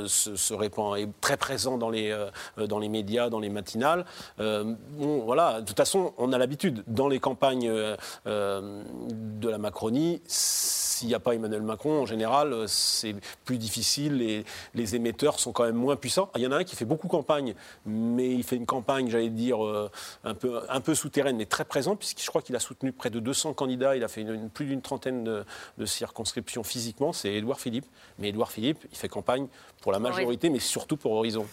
se, répand, est très présent dans les, dans les médias, dans les matinales. bon, voilà. De toute façon, on a l'habitude dans les campagnes de la Macronie, s'il n'y a pas Emmanuel Macron, en général, c'est plus difficile et les émetteurs sont quand même moins puissants. Il y en a un qui fait beaucoup campagne, mais il fait une campagne, j'allais dire, un peu, un peu souterraine, mais très présente, puisque je crois qu'il a soutenu près de 200 candidats. Il a fait plus d'une trentaine de, de circonscriptions physiquement. C'est Édouard Philippe. Mais Édouard Philippe, il fait campagne pour la majorité, mais surtout pour Horizon.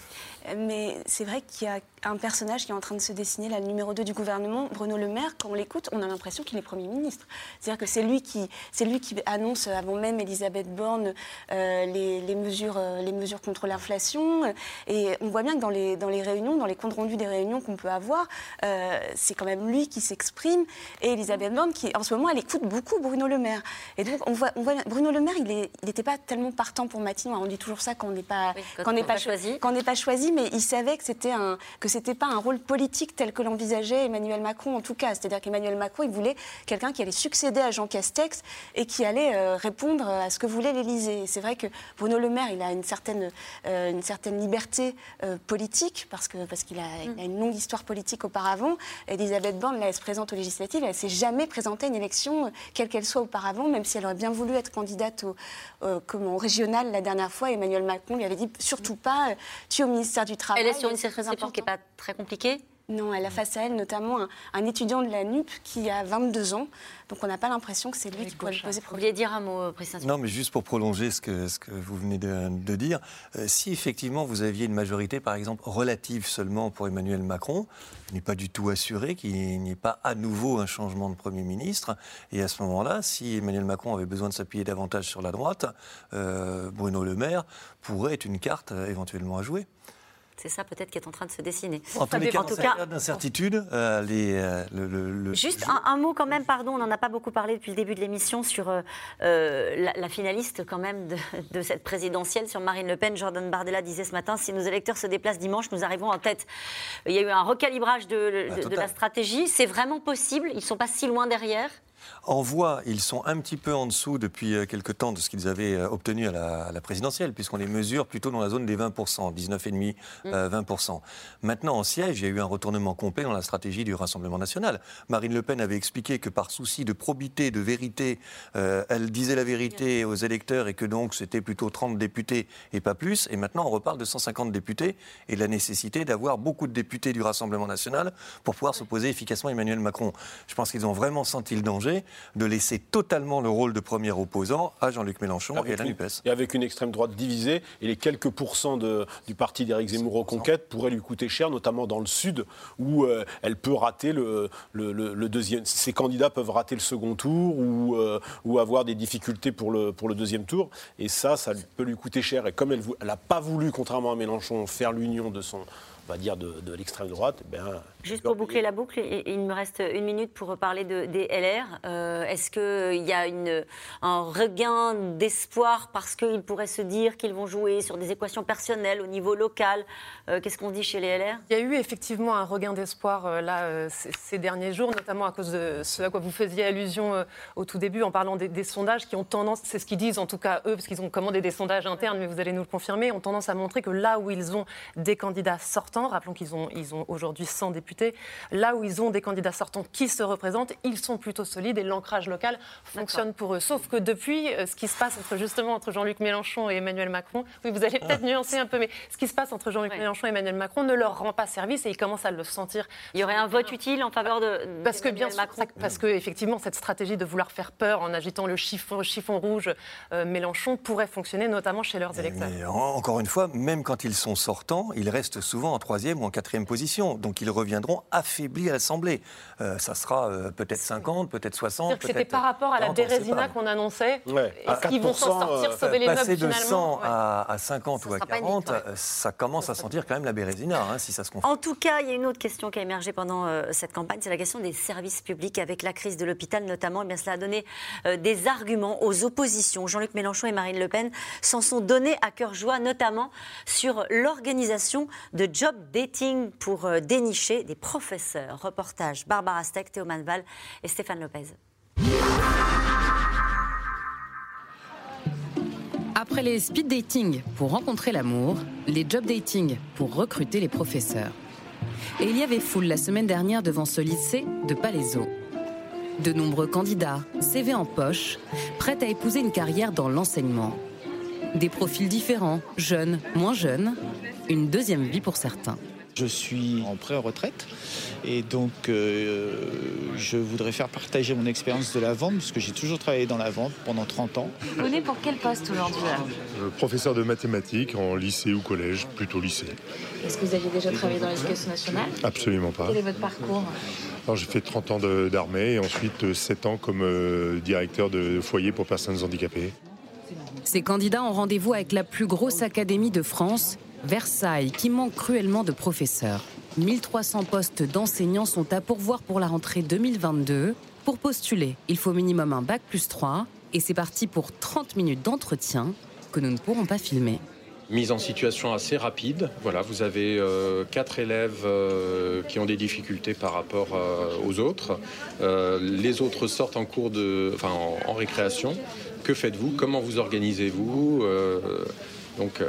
Mais c'est vrai qu'il y a un personnage qui est en train de se dessiner, là, le numéro 2 du gouvernement, Bruno Le Maire. Quand on l'écoute, on a l'impression qu'il est Premier ministre. C'est-à-dire que c'est lui, qui, lui qui annonce avant même Elisabeth Borne euh, les, mesures, euh, les mesures contre l'inflation. Et on voit bien que dans les, dans les réunions, dans les comptes rendus des réunions qu'on peut avoir, euh, c'est quand même lui qui s'exprime. Et Elisabeth Borne, qui en ce moment, elle écoute beaucoup Bruno Le Maire. Et donc, on voit, on voit Bruno Le Maire, il n'était pas tellement partant pour Matignon. On dit toujours ça quand on n'est pas, quand pas, choisi. Quand on n'est pas choisi, mais il savait que c'était un, que c'était pas un rôle politique tel que l'envisageait Emmanuel Macron en tout cas. C'est-à-dire qu'Emmanuel Macron, il voulait quelqu'un qui allait succéder à Jean Castex et qui allait euh, répondre à ce que voulait l'Élysée. C'est vrai que Bruno Le Maire, il a une certaine, euh, une certaine liberté euh, politique parce que parce qu'il a, a, une longue histoire politique auparavant. Elisabeth Borne, là, elle se présente aux législatives, elle s'est jamais présentée à une élection quelle qu'elle soit auparavant, même si elle aurait bien voulu être candidate au, comme régional la dernière fois. Emmanuel Macron lui avait dit surtout pas, tu es au ministère du Travail. Elle est sur une circonscription qui n'est pas très compliquée non, elle a face à elle notamment un, étudiant de la NUP qui a 22 ans. Donc on n'a pas l'impression que c'est lui qui pourrait lui poser problème. Vous vouliez dire un mot, euh, Président Non, mais juste pour prolonger ce que, ce que vous venez de, dire, euh, si effectivement vous aviez une majorité, par exemple, relative seulement pour Emmanuel Macron, il n'est pas du tout assuré qu'il n'y ait pas à nouveau un changement de Premier ministre. Et à ce moment-là, si Emmanuel Macron avait besoin de s'appuyer davantage sur la droite, euh, Bruno Le Maire pourrait être une carte éventuellement à jouer. C'est ça peut-être qui est en train de se dessiner. En, tous les cas, en tout cas, d'incertitude, euh, euh, le, Juste un, mot quand même, pardon, on n'en a pas beaucoup parlé depuis le début de l'émission sur euh, la, finaliste quand même de, cette présidentielle, sur Marine Le Pen. Jordan Bardella disait ce matin, si nos électeurs se déplacent dimanche, nous arrivons en tête. Il y a eu un recalibrage de, bah, de la stratégie. C'est vraiment possible Ils ne sont pas si loin derrière en voix, ils sont un petit peu en dessous depuis euh, quelque temps de ce qu'ils avaient euh, obtenu à la, présidentielle, puisqu'on les mesure plutôt dans la zone des 20%, 19,5%, 20%. Mm. Euh, Maintenant, en siège, il y a eu un retournement complet dans la stratégie du Rassemblement national. Marine Le Pen avait expliqué que par souci de probité, de vérité, elle disait la vérité aux électeurs et que donc c'était plutôt 30 députés et pas plus. Et maintenant, on reparle de 150 députés et de la nécessité d'avoir beaucoup de députés du Rassemblement national pour pouvoir s'opposer efficacement à Emmanuel Macron. Je pense qu'ils ont vraiment senti le danger de laisser totalement le rôle de premier opposant à Jean-Luc Mélenchon et à la NUPES. Et avec une extrême droite divisée, et les quelques pourcents du parti d'Éric Zemmour Reconquête pourraient lui coûter cher, notamment dans le Sud, où euh, elle peut rater le, deuxième. Ses candidats peuvent rater le second tour ou, euh, ou avoir des difficultés pour le, pour le deuxième tour. Et ça, ça peut lui coûter cher. Et comme elle n'a pas voulu, contrairement à Mélenchon, faire l'union de son on va dire, de, l'extrême droite. Eh Juste pour boucler la boucle, il me reste une minute pour parler de, des LR. Euh, est-ce qu'il y a une, un regain d'espoir parce qu'ils pourraient se dire qu'ils vont jouer sur des équations personnelles au niveau local? Euh, Qu'est-ce qu'on dit chez les LR Il y a eu effectivement un regain d'espoir euh, là ces, derniers jours, notamment à cause de ce à quoi vous faisiez allusion au tout début en parlant des, des sondages qui ont tendance, c'est ce qu'ils disent en tout cas eux, parce qu'ils ont commandé des sondages internes, mais vous allez nous le confirmer, ont tendance à montrer que là où ils ont des candidats sortants, Rappelons qu'ils ont, ils ont aujourd'hui 100 députés. Là où ils ont des candidats sortants qui se représentent, ils sont plutôt solides et l'ancrage local fonctionne pour eux. Sauf que depuis, euh, ce qui se passe entre, justement entre Jean-Luc Mélenchon et Emmanuel Macron, oui, vous allez peut-être nuancer un peu, mais ce qui se passe entre Jean-Luc Mélenchon et Emmanuel Macron ne leur rend pas service et ils commencent à le sentir. Il y aurait un vote utile en faveur de, parce que bien Macron. parce que effectivement, cette stratégie de vouloir faire peur en agitant le chiffon, chiffon rouge euh, Mélenchon pourrait fonctionner notamment chez leurs électeurs. encore une fois, même quand ils sont sortants, ils restent souvent en troisième ou en quatrième position. Donc ils reviendront affaiblis à l'Assemblée. Euh, ça sera euh, peut-être 50, peut-être 60. Peut c'était par rapport à la Bérésina qu'on annonçait. Est-ce qu'ils vont s'en sortir, sauver les Passer de 100 à, 50 ou à 40, euh, ça commence à sentir quand même la Bérésina, hein, si ça se confond. En tout cas, il y a une autre question qui a émergé pendant cette campagne, c'est la question des services publics avec la crise de l'hôpital notamment. Eh bien, cela a donné des arguments aux oppositions. Jean-Luc Mélenchon et Marine Le Pen s'en sont donnés à cœur joie, notamment sur l'organisation de job dating pour euh, dénicher des professeurs. Reportage Barbara Steck, Théo Manval et Stéphane Lopez. Après les speed dating pour rencontrer l'amour, les job dating pour recruter les professeurs. Et il y avait foule la semaine dernière devant ce lycée de Palaiseau. De nombreux candidats, CV en poche, prêts à épouser une carrière dans l'enseignement. Des profils différents, jeunes, moins jeunes, une deuxième vie pour certains. Je suis en pré-retraite et donc euh, je voudrais faire partager mon expérience de la vente parce que j'ai toujours travaillé dans la vente pendant 30 ans. Vous venez pour quel poste aujourd'hui? Euh, Professeur de mathématiques en lycée ou collège, plutôt lycée. Est-ce que vous aviez déjà travaillé dans l'éducation nationale? Absolument pas. Quel est votre parcours? Alors j'ai fait 30 ans d'armée et ensuite 7 ans comme euh, directeur de foyer pour personnes handicapées. Ces candidats ont rendez-vous avec la plus grosse académie de France Versailles, qui manque cruellement de professeurs. 1300 postes d'enseignants sont à pourvoir pour la rentrée 2022. Pour postuler, il faut minimum un bac plus 3 et c'est parti pour 30 minutes d'entretien que nous ne pourrons pas filmer. Mise en situation assez rapide. Voilà, vous avez euh, quatre élèves euh, qui ont des difficultés par rapport euh, aux autres. les autres sortent en cours de, enfin, en récréation. Que faites-vous? Comment vous organisez-vous? Donc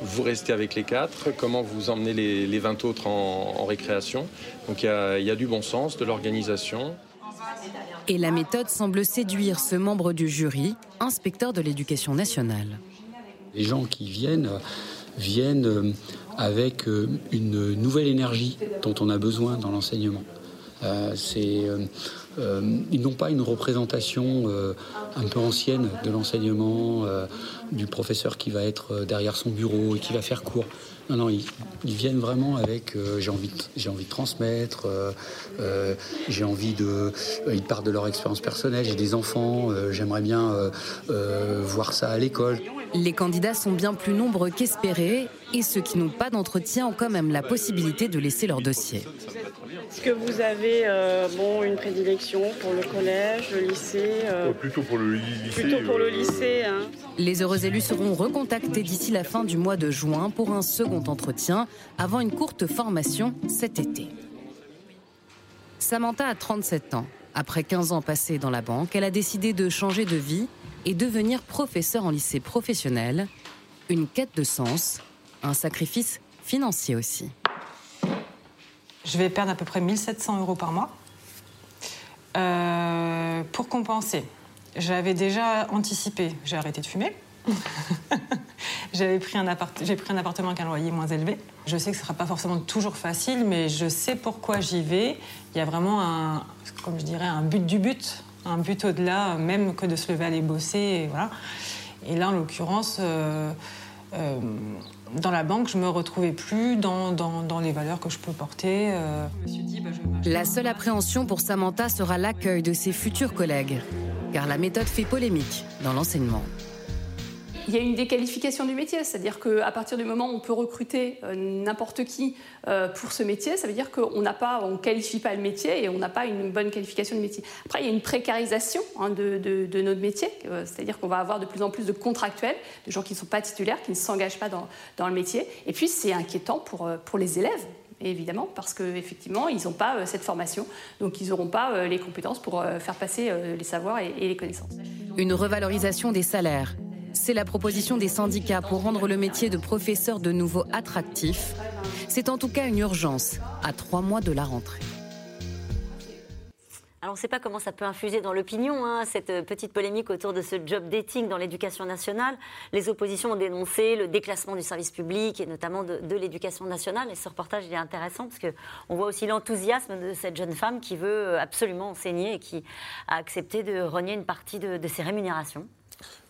vous restez avec les quatre, comment vous emmenez les, 20 autres en, récréation? Donc il y, a, du bon sens, de l'organisation. Et la méthode semble séduire ce membre du jury, inspecteur de l'éducation nationale. Les gens qui viennent viennent euh, avec euh, une nouvelle énergie dont on a besoin dans l'enseignement. Euh, ils n'ont pas une représentation un peu ancienne de l'enseignement, du professeur qui va être euh, derrière son bureau et qui va faire cours. Non, non, ils, viennent vraiment avec euh, j'ai envie, de, envie de transmettre, euh, j'ai envie de. ils partent de leur expérience personnelle. J'ai des enfants, j'aimerais bien voir ça à l'école. Les candidats sont bien plus nombreux qu'espérés et ceux qui n'ont pas d'entretien ont quand même la possibilité de laisser leur dossier. Est-ce que vous avez euh, bon, une prédilection pour le collège, le lycée euh, Plutôt pour le lycée. Plutôt pour le lycée. Hein. Les heureux élus seront recontactés d'ici la fin du mois de juin pour un second entretien avant une courte formation cet été. Samantha a 37 ans. Après 15 ans passés dans la banque, elle a décidé de changer de vie et devenir professeur en lycée professionnel. Une quête de sens, un sacrifice financier aussi. Je vais perdre à peu près 1700 euros par mois. Euh, pour compenser, j'avais déjà anticipé, j'ai arrêté de fumer. J'avais pris un j'ai pris un appartement avec un loyer moins élevé. Je sais que ce ne sera pas forcément toujours facile, mais je sais pourquoi j'y vais. Il y a vraiment un, comme je dirais, un but du but, un but au-delà, même que de se lever aller bosser. Et, voilà. et là, en l'occurrence, euh, euh, dans la banque, je me retrouvais plus dans, dans, les valeurs que je peux porter. Euh. Bah, la seule appréhension pour Samantha sera l'accueil de ses futurs collègues, car la méthode fait polémique dans l'enseignement il y a une déqualification du métier, c'est-à-dire qu'à partir du moment où on peut recruter euh, n'importe qui euh, pour ce métier, ça veut dire qu'on n'a pas, on qualifie pas le métier et on n'a pas une bonne qualification du métier. Après, il y a une précarisation hein, de, notre métier, euh, c'est-à-dire qu'on va avoir de plus en plus de contractuels, de gens qui ne sont pas titulaires, qui ne s'engagent pas dans, le métier. Et puis, c'est inquiétant pour, les élèves évidemment, parce qu'effectivement, ils n'ont pas cette formation, donc ils n'auront pas les compétences pour faire passer les savoirs et les connaissances. Une revalorisation des salaires, c'est la proposition des syndicats pour rendre le métier de professeur de nouveau attractif. C'est en tout cas une urgence à trois mois de la rentrée. Alors on ne sait pas comment ça peut infuser dans l'opinion, hein, cette petite polémique autour de ce job dating dans l'éducation nationale. Les oppositions ont dénoncé le déclassement du service public et notamment de, l'éducation nationale. Et ce reportage est intéressant parce qu'on voit aussi l'enthousiasme de cette jeune femme qui veut absolument enseigner et qui a accepté de renier une partie de ses rémunérations.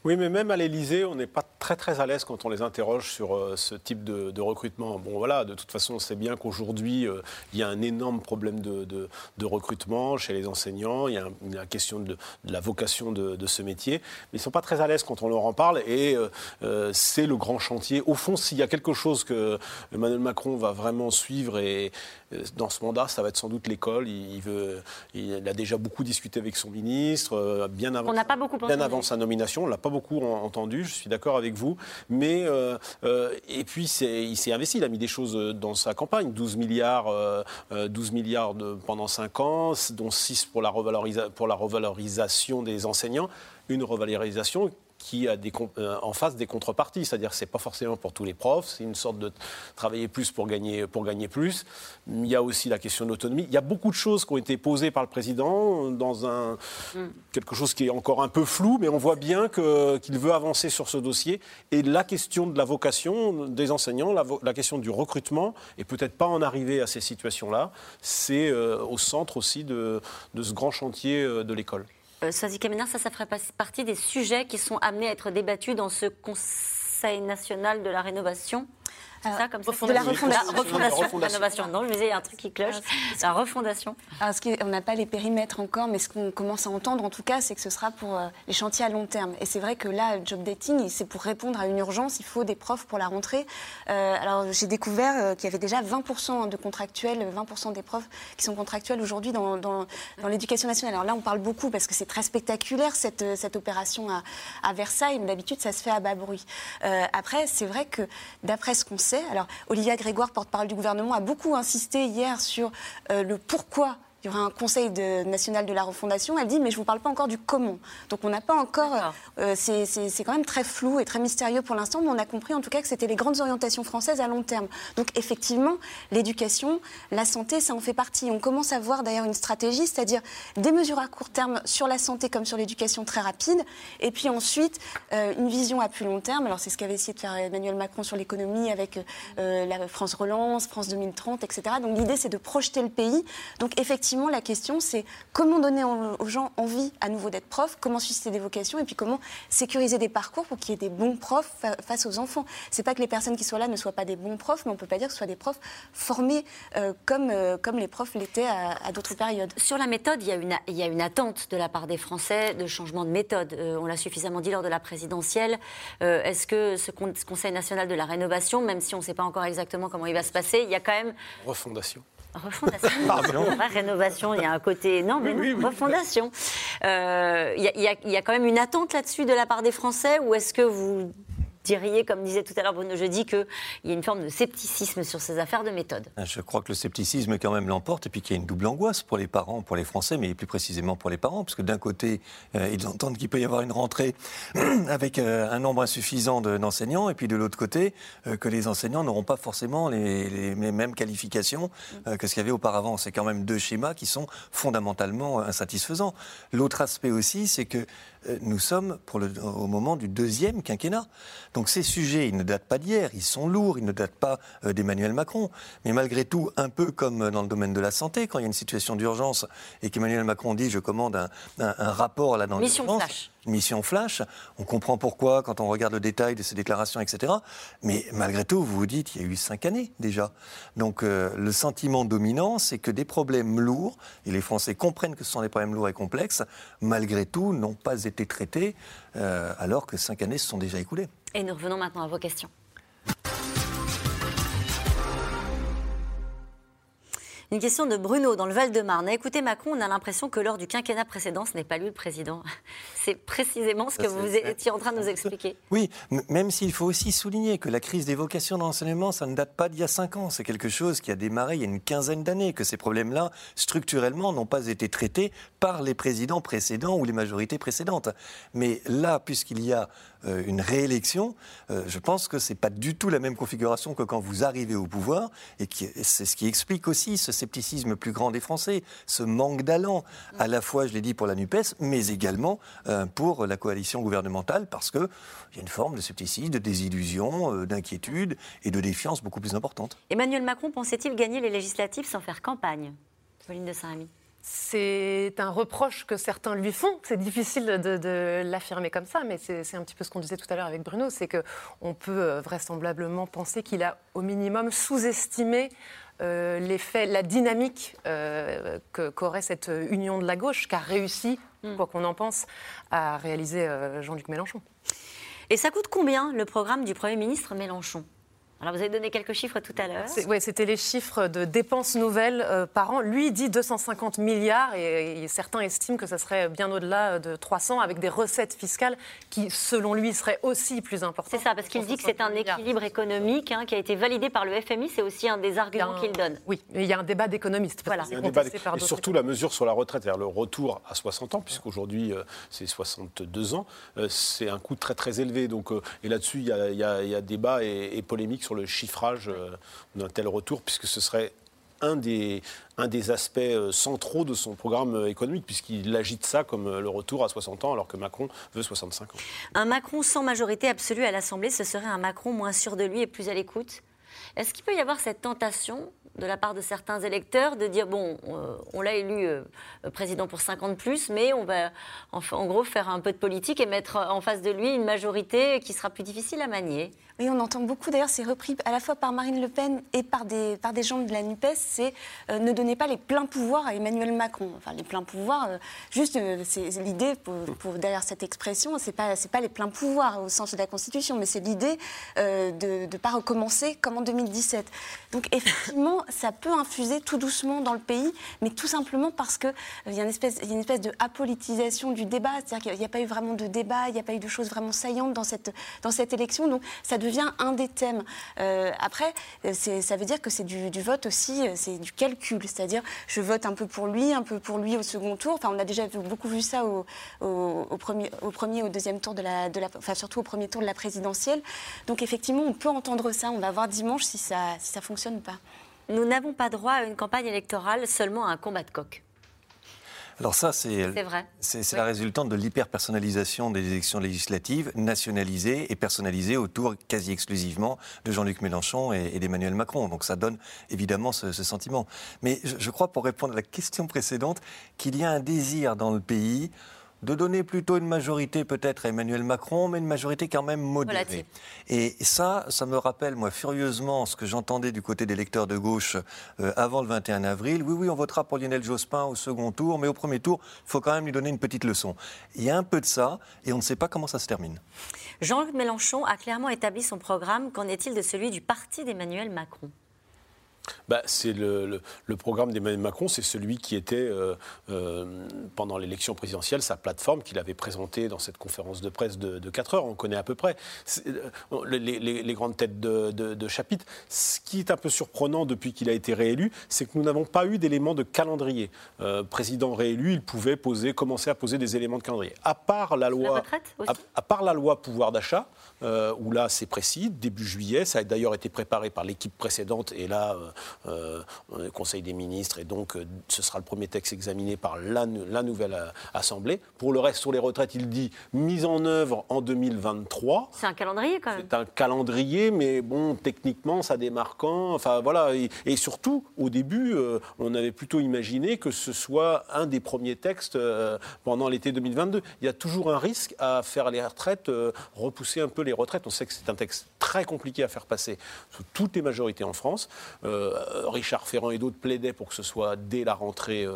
Oui, mais même à l'Élysée, on n'est pas très très à l'aise quand on les interroge sur euh, ce type de, recrutement. Bon, voilà, de toute façon, on sait bien qu'aujourd'hui, euh, il y a un énorme problème de, recrutement chez les enseignants. Il y a la question de, la vocation de, ce métier. Mais ils ne sont pas très à l'aise quand on leur en parle. Et euh, c'est le grand chantier. Au fond, s'il y a quelque chose que Emmanuel Macron va vraiment suivre et, dans ce mandat, ça va être sans doute l'école. Il, veut, il a déjà beaucoup discuté avec son ministre, bien avant, pas beaucoup bien avant sa nomination. On l'a pas beaucoup entendu, je suis d'accord avec vous. Mais, euh, euh, et puis, il s'est investi, il a mis des choses euh, dans sa campagne 12 milliards, 12 milliards de, pendant 5 ans, dont 6 pour la, pour la revalorisation des enseignants. Une revalorisation qui a des, euh, en face des contreparties. C'est-à-dire que ce n'est pas forcément pour tous les profs, c'est une sorte de travailler plus pour gagner, pour gagner plus. Il y a aussi la question de l'autonomie. Il y a beaucoup de choses qui ont été posées par le président dans un, mm. quelque chose qui est encore un peu flou, mais on voit bien qu'il veut avancer sur ce dossier. Et la question de la vocation des enseignants, la, question du recrutement, et peut-être pas en arriver à ces situations-là, c'est euh, au centre aussi de, de ce grand chantier euh, de l'école. Euh, Sazi Kemener, ça, ça ferait partie des sujets qui sont amenés à être débattus dans ce Conseil national de la rénovation? Ça, comme ça, de la refondation. La refondation, rénovation. Non, je me disais, il y a un truc qui cloche. La refondation. Alors, ce on n'a pas les périmètres encore, mais ce qu'on commence à entendre, en tout cas, c'est que ce sera pour euh, les chantiers à long terme. Et c'est vrai que là, job dating, c'est pour répondre à une urgence. Il faut des profs pour la rentrée. Euh, alors, j'ai découvert euh, qu'il y avait déjà 20% de contractuels, 20% des profs qui sont contractuels aujourd'hui dans, dans, l'éducation nationale. Alors là, on parle beaucoup parce que c'est très spectaculaire cette, cette opération à, à Versailles. D'habitude, ça se fait à bas bruit. après, c'est vrai que d'après ce qu'on sait, alors, Olivia Grégoire, porte-parole du gouvernement, a beaucoup insisté hier sur euh, le pourquoi il y aura un conseil national de la refondation. Elle dit, mais je ne vous parle pas encore du comment. Donc on n'a pas encore. Euh, c'est quand même très flou et très mystérieux pour l'instant, mais on a compris en tout cas que c'était les grandes orientations françaises à long terme. Donc effectivement, l'éducation, la santé, ça en fait partie. On commence à voir d'ailleurs une stratégie, c'est-à-dire des mesures à court terme sur la santé comme sur l'éducation très rapide, et puis ensuite euh, une vision à plus long terme. Alors c'est ce qu'avait essayé de faire Emmanuel Macron sur l'économie avec euh, la France Relance, France 2030, etc. Donc l'idée c'est de projeter le pays. Donc effectivement, la question, c'est comment donner aux gens envie à nouveau d'être prof, comment susciter des vocations et puis comment sécuriser des parcours pour qu'il y ait des bons profs face aux enfants. C'est pas que les personnes qui soient là ne soient pas des bons profs, mais on peut pas dire que ce soit des profs formés euh, comme, euh, comme les profs l'étaient à, d'autres périodes. Sur la méthode, il y, a une, il y a une attente de la part des Français de changement de méthode. Euh, on l'a suffisamment dit lors de la présidentielle. Est-ce que ce, ce Conseil national de la rénovation, même si on ne sait pas encore exactement comment il va se passer, il y a quand même... Refondation. Refondation. Pardon. rénovation, il y a un côté. Non, mais non, refondation. Euh, il y, y, a quand même une attente là-dessus de la part des Français ou est-ce que vous diriez, comme disait tout à l'heure Bruno Jeudi, qu'il y a une forme de scepticisme sur ces affaires de méthode Je crois que le scepticisme quand même l'emporte et puis qu'il y a une double angoisse pour les parents, pour les Français, mais plus précisément pour les parents, parce que d'un côté, euh, ils entendent qu'il peut y avoir une rentrée avec euh, un nombre insuffisant d'enseignants, et puis de l'autre côté, euh, que les enseignants n'auront pas forcément les, mêmes qualifications que ce qu'il y avait auparavant. C'est quand même deux schémas qui sont fondamentalement insatisfaisants. L'autre aspect aussi, c'est que nous sommes pour le, au moment du deuxième quinquennat. Donc ces sujets, ils ne datent pas d'hier, ils sont lourds, ils ne datent pas euh, d'Emmanuel Macron. Mais malgré tout, un peu comme dans le domaine de la santé, quand il y a une situation d'urgence et qu'Emmanuel Macron dit je commande un, rapport là dans Mission flash mission flash. On comprend pourquoi quand on regarde le détail de ces déclarations, etc. Mais malgré tout, vous vous dites, il y a eu cinq années déjà. Donc euh, le sentiment dominant, c'est que des problèmes lourds, et les Français comprennent que ce sont des problèmes lourds et complexes, malgré tout, n'ont pas été traités euh, alors que cinq années se sont déjà écoulées. Et nous revenons maintenant à vos questions. Une question de Bruno dans le Val-de-Marne. Écoutez Macron, on a l'impression que lors du quinquennat précédent, ce n'est pas lui le président. C'est précisément ce que vous étiez en train de nous expliquer. Oui, même s'il faut aussi souligner que la crise des vocations dans l'enseignement, ça ne date pas d'il y a cinq ans. C'est quelque chose qui a démarré il y a une quinzaine d'années, que ces problèmes-là, structurellement, n'ont pas été traités par les présidents précédents ou les majorités précédentes. Mais là, puisqu'il y a euh, une réélection, euh, je pense que ce n'est pas du tout la même configuration que quand vous arrivez au pouvoir, et c'est ce qui explique aussi ce scepticisme plus grand des Français, ce manque d'allant, à la fois, je l'ai dit, pour la NUPES, mais également euh, pour la coalition gouvernementale, parce qu'il y a une forme de scepticisme, de désillusion, d'inquiétude et de défiance beaucoup plus importante. Emmanuel Macron pensait-il gagner les législatives sans faire campagne Pauline de Saint-Ami c'est un reproche que certains lui font. C'est difficile de, l'affirmer comme ça, mais c'est un petit peu ce qu'on disait tout à l'heure avec Bruno, c'est qu'on peut euh, vraisemblablement penser qu'il a au minimum sous-estimé euh, l'effet, la dynamique euh, qu'aurait cette union de la gauche, qu'a réussi, hmm. quoi qu'on en pense, à réaliser Jean-Luc Mélenchon. Et ça coûte combien le programme du Premier ministre Mélenchon? Alors vous avez donné quelques chiffres tout à l'heure. Oui, c'était les chiffres de dépenses nouvelles euh, par an. Lui dit 250 milliards et, certains estiment que ça serait bien au-delà de 300 avec des recettes fiscales qui, selon lui, seraient aussi plus importantes. C'est ça, parce qu'il dit que c'est un équilibre économique hein, qui a été validé par le FMI. C'est aussi un des arguments qu'il donne. Oui, mais il y a un débat d'économistes. Voilà. et surtout la mesure sur la retraite, vers le retour à 60 ans, puisqu'aujourd'hui euh, c'est 62 ans, euh, c'est un coût très très élevé. Donc, et là-dessus, il y, a, débat et, et polémique sur le chiffrage euh, d'un tel retour, puisque ce serait un des, aspects euh, centraux de son programme euh, économique, puisqu'il agite ça comme le retour à 60 ans, alors que Macron veut 65 ans. Un Macron sans majorité absolue à l'Assemblée, ce serait un Macron moins sûr de lui et plus à l'écoute? Est-ce qu'il peut y avoir cette tentation de la part de certains électeurs de dire bon, on l'a élu président pour 50 plus, mais on va en gros faire un peu de politique et mettre en face de lui une majorité qui sera plus difficile à manier? Oui, on entend beaucoup, d'ailleurs, c'est repris à la fois par Marine Le Pen et par des, par des gens de la NUPES, c'est euh, ne donnez pas les pleins pouvoirs à Emmanuel Macron. Enfin, les pleins pouvoirs, euh, juste, euh, c'est l'idée pour, derrière cette expression, c'est pas, pas les pleins pouvoirs au sens de la Constitution, mais c'est l'idée de ne pas recommencer comme 2017. Donc, effectivement, ça peut infuser tout doucement dans le pays, mais tout simplement parce qu'il y, une espèce, y a une espèce de apolitisation du débat, c'est-à-dire qu'il n'y a, pas eu vraiment de débat, il n'y a pas eu de choses vraiment saillantes dans cette, dans cette élection, donc ça devient un des thèmes. Euh, après, ça veut dire que c'est du, vote aussi, euh, c'est du calcul, c'est-à-dire je vote un peu pour lui, un peu pour lui au second tour. Enfin, on a déjà beaucoup vu ça au, au, premier, au premier, au deuxième tour de la, de la, enfin surtout au premier tour de la présidentielle. Donc effectivement, on peut entendre ça. On va voir dimanche si ça, si ça fonctionne ou pas. Nous n'avons pas droit à une campagne électorale, seulement à un combat de coq. Alors ça, c'est c'est la résultante de l'hyper-personnalisation des élections législatives, nationalisées et personnalisées autour quasi exclusivement de Jean-Luc Mélenchon et, d'Emmanuel Macron. Donc ça donne évidemment ce, sentiment. Mais je, je crois, pour répondre à la question précédente, qu'il y a un désir dans le pays de donner plutôt une majorité peut-être à Emmanuel Macron, mais une majorité quand même modérée. Et ça, ça me rappelle, moi, furieusement ce que j'entendais du côté des lecteurs de gauche euh, avant le 21 avril. Oui, oui, on votera pour Lionel Jospin au second tour, mais au premier tour, il faut quand même lui donner une petite leçon. Il y a un peu de ça, et on ne sait pas comment ça se termine. Jean-Luc Mélenchon a clairement établi son programme. Qu'en est-il de celui du parti d'Emmanuel Macron? Bah, c'est le, programme d'Emmanuel Macron, c'est celui qui était, euh, euh, pendant l'élection présidentielle, sa plateforme qu'il avait présentée dans cette conférence de presse de, 4 heures. On connaît à peu près euh, les, grandes têtes de, chapitre. Ce qui est un peu surprenant depuis qu'il a été réélu, c'est que nous n'avons pas eu d'éléments de calendrier. président réélu, il pouvait poser, commencer à poser des éléments de calendrier. À part la loi, à, part la loi pouvoir d'achat, où là c'est précis, début juillet, ça a d'ailleurs été préparé par l'équipe précédente, et là euh, le Conseil des ministres, et donc euh, ce sera le premier texte examiné par la, nouvelle euh, Assemblée. Pour le reste, sur les retraites, il dit mise en œuvre en 2023. C'est un calendrier quand même. C'est un calendrier, mais bon, techniquement, ça démarre quand? Enfin voilà, et, surtout, au début, on avait plutôt imaginé que ce soit un des premiers textes pendant l'été 2022. Il y a toujours un risque à faire les retraites, repousser un peu les retraites. On sait que c'est un texte très compliqué à faire passer sous toutes les majorités en France. Euh, Richard Ferrand et d'autres plaidaient pour que ce soit dès la rentrée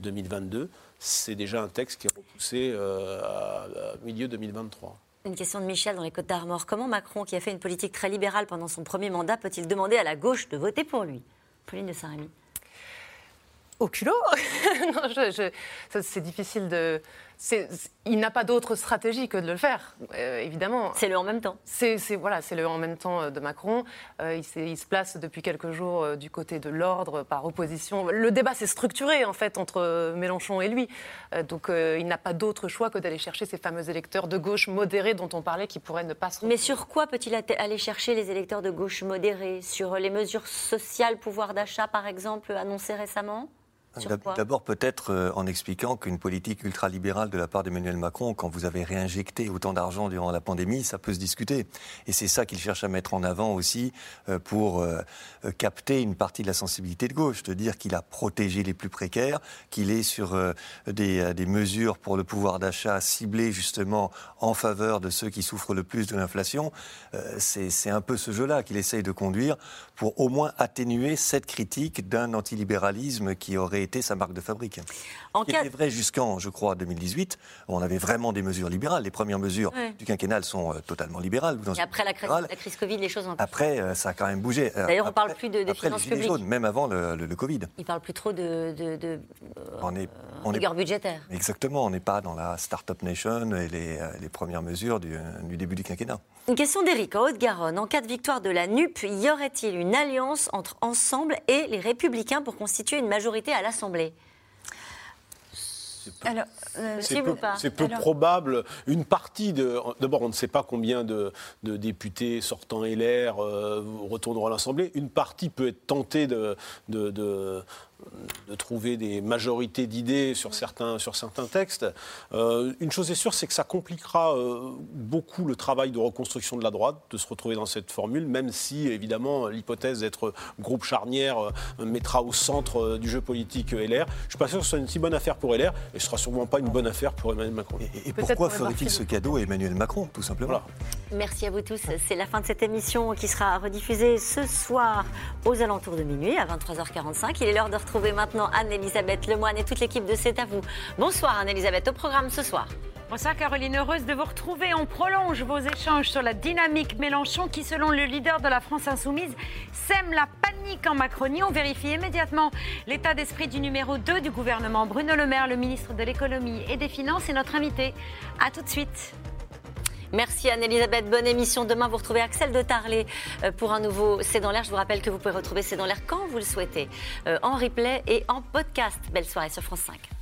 2022. Euh, C'est déjà un texte qui est repoussé euh, à, milieu 2023. Une question de Michel dans les Côtes d'Armor. Comment Macron, qui a fait une politique très libérale pendant son premier mandat, peut-il demander à la gauche de voter pour lui? Pauline de Saint-Rémy au culot? c'est difficile de, il n'a pas d'autre stratégie que de le faire, euh, évidemment. C'est le en même temps. C'est voilà, c'est le en même temps euh, de Macron. Euh, il, se place depuis quelques jours du côté de l'ordre par opposition. Le débat s'est structuré en fait entre Mélenchon et lui, donc il n'a pas d'autre choix que d'aller chercher ces fameux électeurs de gauche modérés dont on parlait qui pourraient ne pas se. Mais sur quoi peut-il aller chercher les électeurs de gauche modérés? Sur les mesures sociales, pouvoir d'achat par exemple, annoncées récemment? D'abord, peut-être euh, en expliquant qu'une politique ultralibérale de la part d'Emmanuel Macron, quand vous avez réinjecté autant d'argent durant la pandémie, ça peut se discuter. Et c'est ça qu'il cherche à mettre en avant aussi euh, pour euh, capter une partie de la sensibilité de gauche, de dire qu'il a protégé les plus précaires, qu'il est sur des, des, mesures pour le pouvoir d'achat ciblées justement en faveur de ceux qui souffrent le plus de l'inflation. C'est un peu ce jeu-là qu'il essaye de conduire pour au moins atténuer cette critique d'un antilibéralisme qui aurait aurait été sa marque de fabrique. En Ce qui vrai jusqu'en, je crois, 2018, où on avait vraiment des mesures libérales. Les premières mesures du quinquennal sont totalement libérales. Et après la crise, la crise, Covid, les choses ont Après, ça a quand même bougé. D'ailleurs, on ne parle plus de, de finances publiques. Jaunes, même avant le, Covid. Il ne parle plus trop de, de, on est, on est, budgétaire. Exactement, on n'est pas dans la Startup Nation et les, les premières mesures du, du début du quinquennat. Une question d'Éric en Haute-Garonne. En cas de victoire de la NUP, y aurait-il une alliance entre Ensemble et les Républicains pour constituer une majorité à l'Assemblée alors, euh, c'est peu, probable. Une partie de. D'abord, on ne sait pas combien de, députés sortant LR euh, retourneront à l'Assemblée. Une partie peut être tentée de, de de trouver des majorités d'idées sur certains, sur certains textes. Euh, une chose est sûre, c'est que ça compliquera euh, beaucoup le travail de reconstruction de la droite, de se retrouver dans cette formule, même si, évidemment, l'hypothèse d'être groupe charnière euh, mettra au centre du jeu politique LR. Je ne suis pas sûr que ce soit une si bonne affaire pour LR, et ce sera sûrement pas une bonne affaire pour Emmanuel Macron. Et, pourquoi ferait-il ce cadeau à Emmanuel Macron, tout simplement? Merci à vous tous. C'est la fin de cette émission qui sera rediffusée ce soir aux alentours de minuit, à 23h45. Il est l'heure de retrouver Retrouvez maintenant Anne-Elisabeth Lemoine et toute l'équipe de C'est à vous. Bonsoir Anne-Elisabeth, au programme ce soir. Bonsoir Caroline, heureuse de vous retrouver. On prolonge vos échanges sur la dynamique Mélenchon qui, selon le leader de la France insoumise, sème la panique en Macronie. On vérifie immédiatement l'état d'esprit du numéro 2 du gouvernement, Bruno Le Maire, le ministre de l'économie et des finances, et notre invité. A tout de suite. Merci Anne-Elisabeth, bonne émission. Demain, vous retrouvez Axel de Tarlet euh, pour un nouveau C'est dans l'air. Je vous rappelle que vous pouvez retrouver C'est dans l'air quand vous le souhaitez, euh, en replay et en podcast. Belle soirée sur France 5.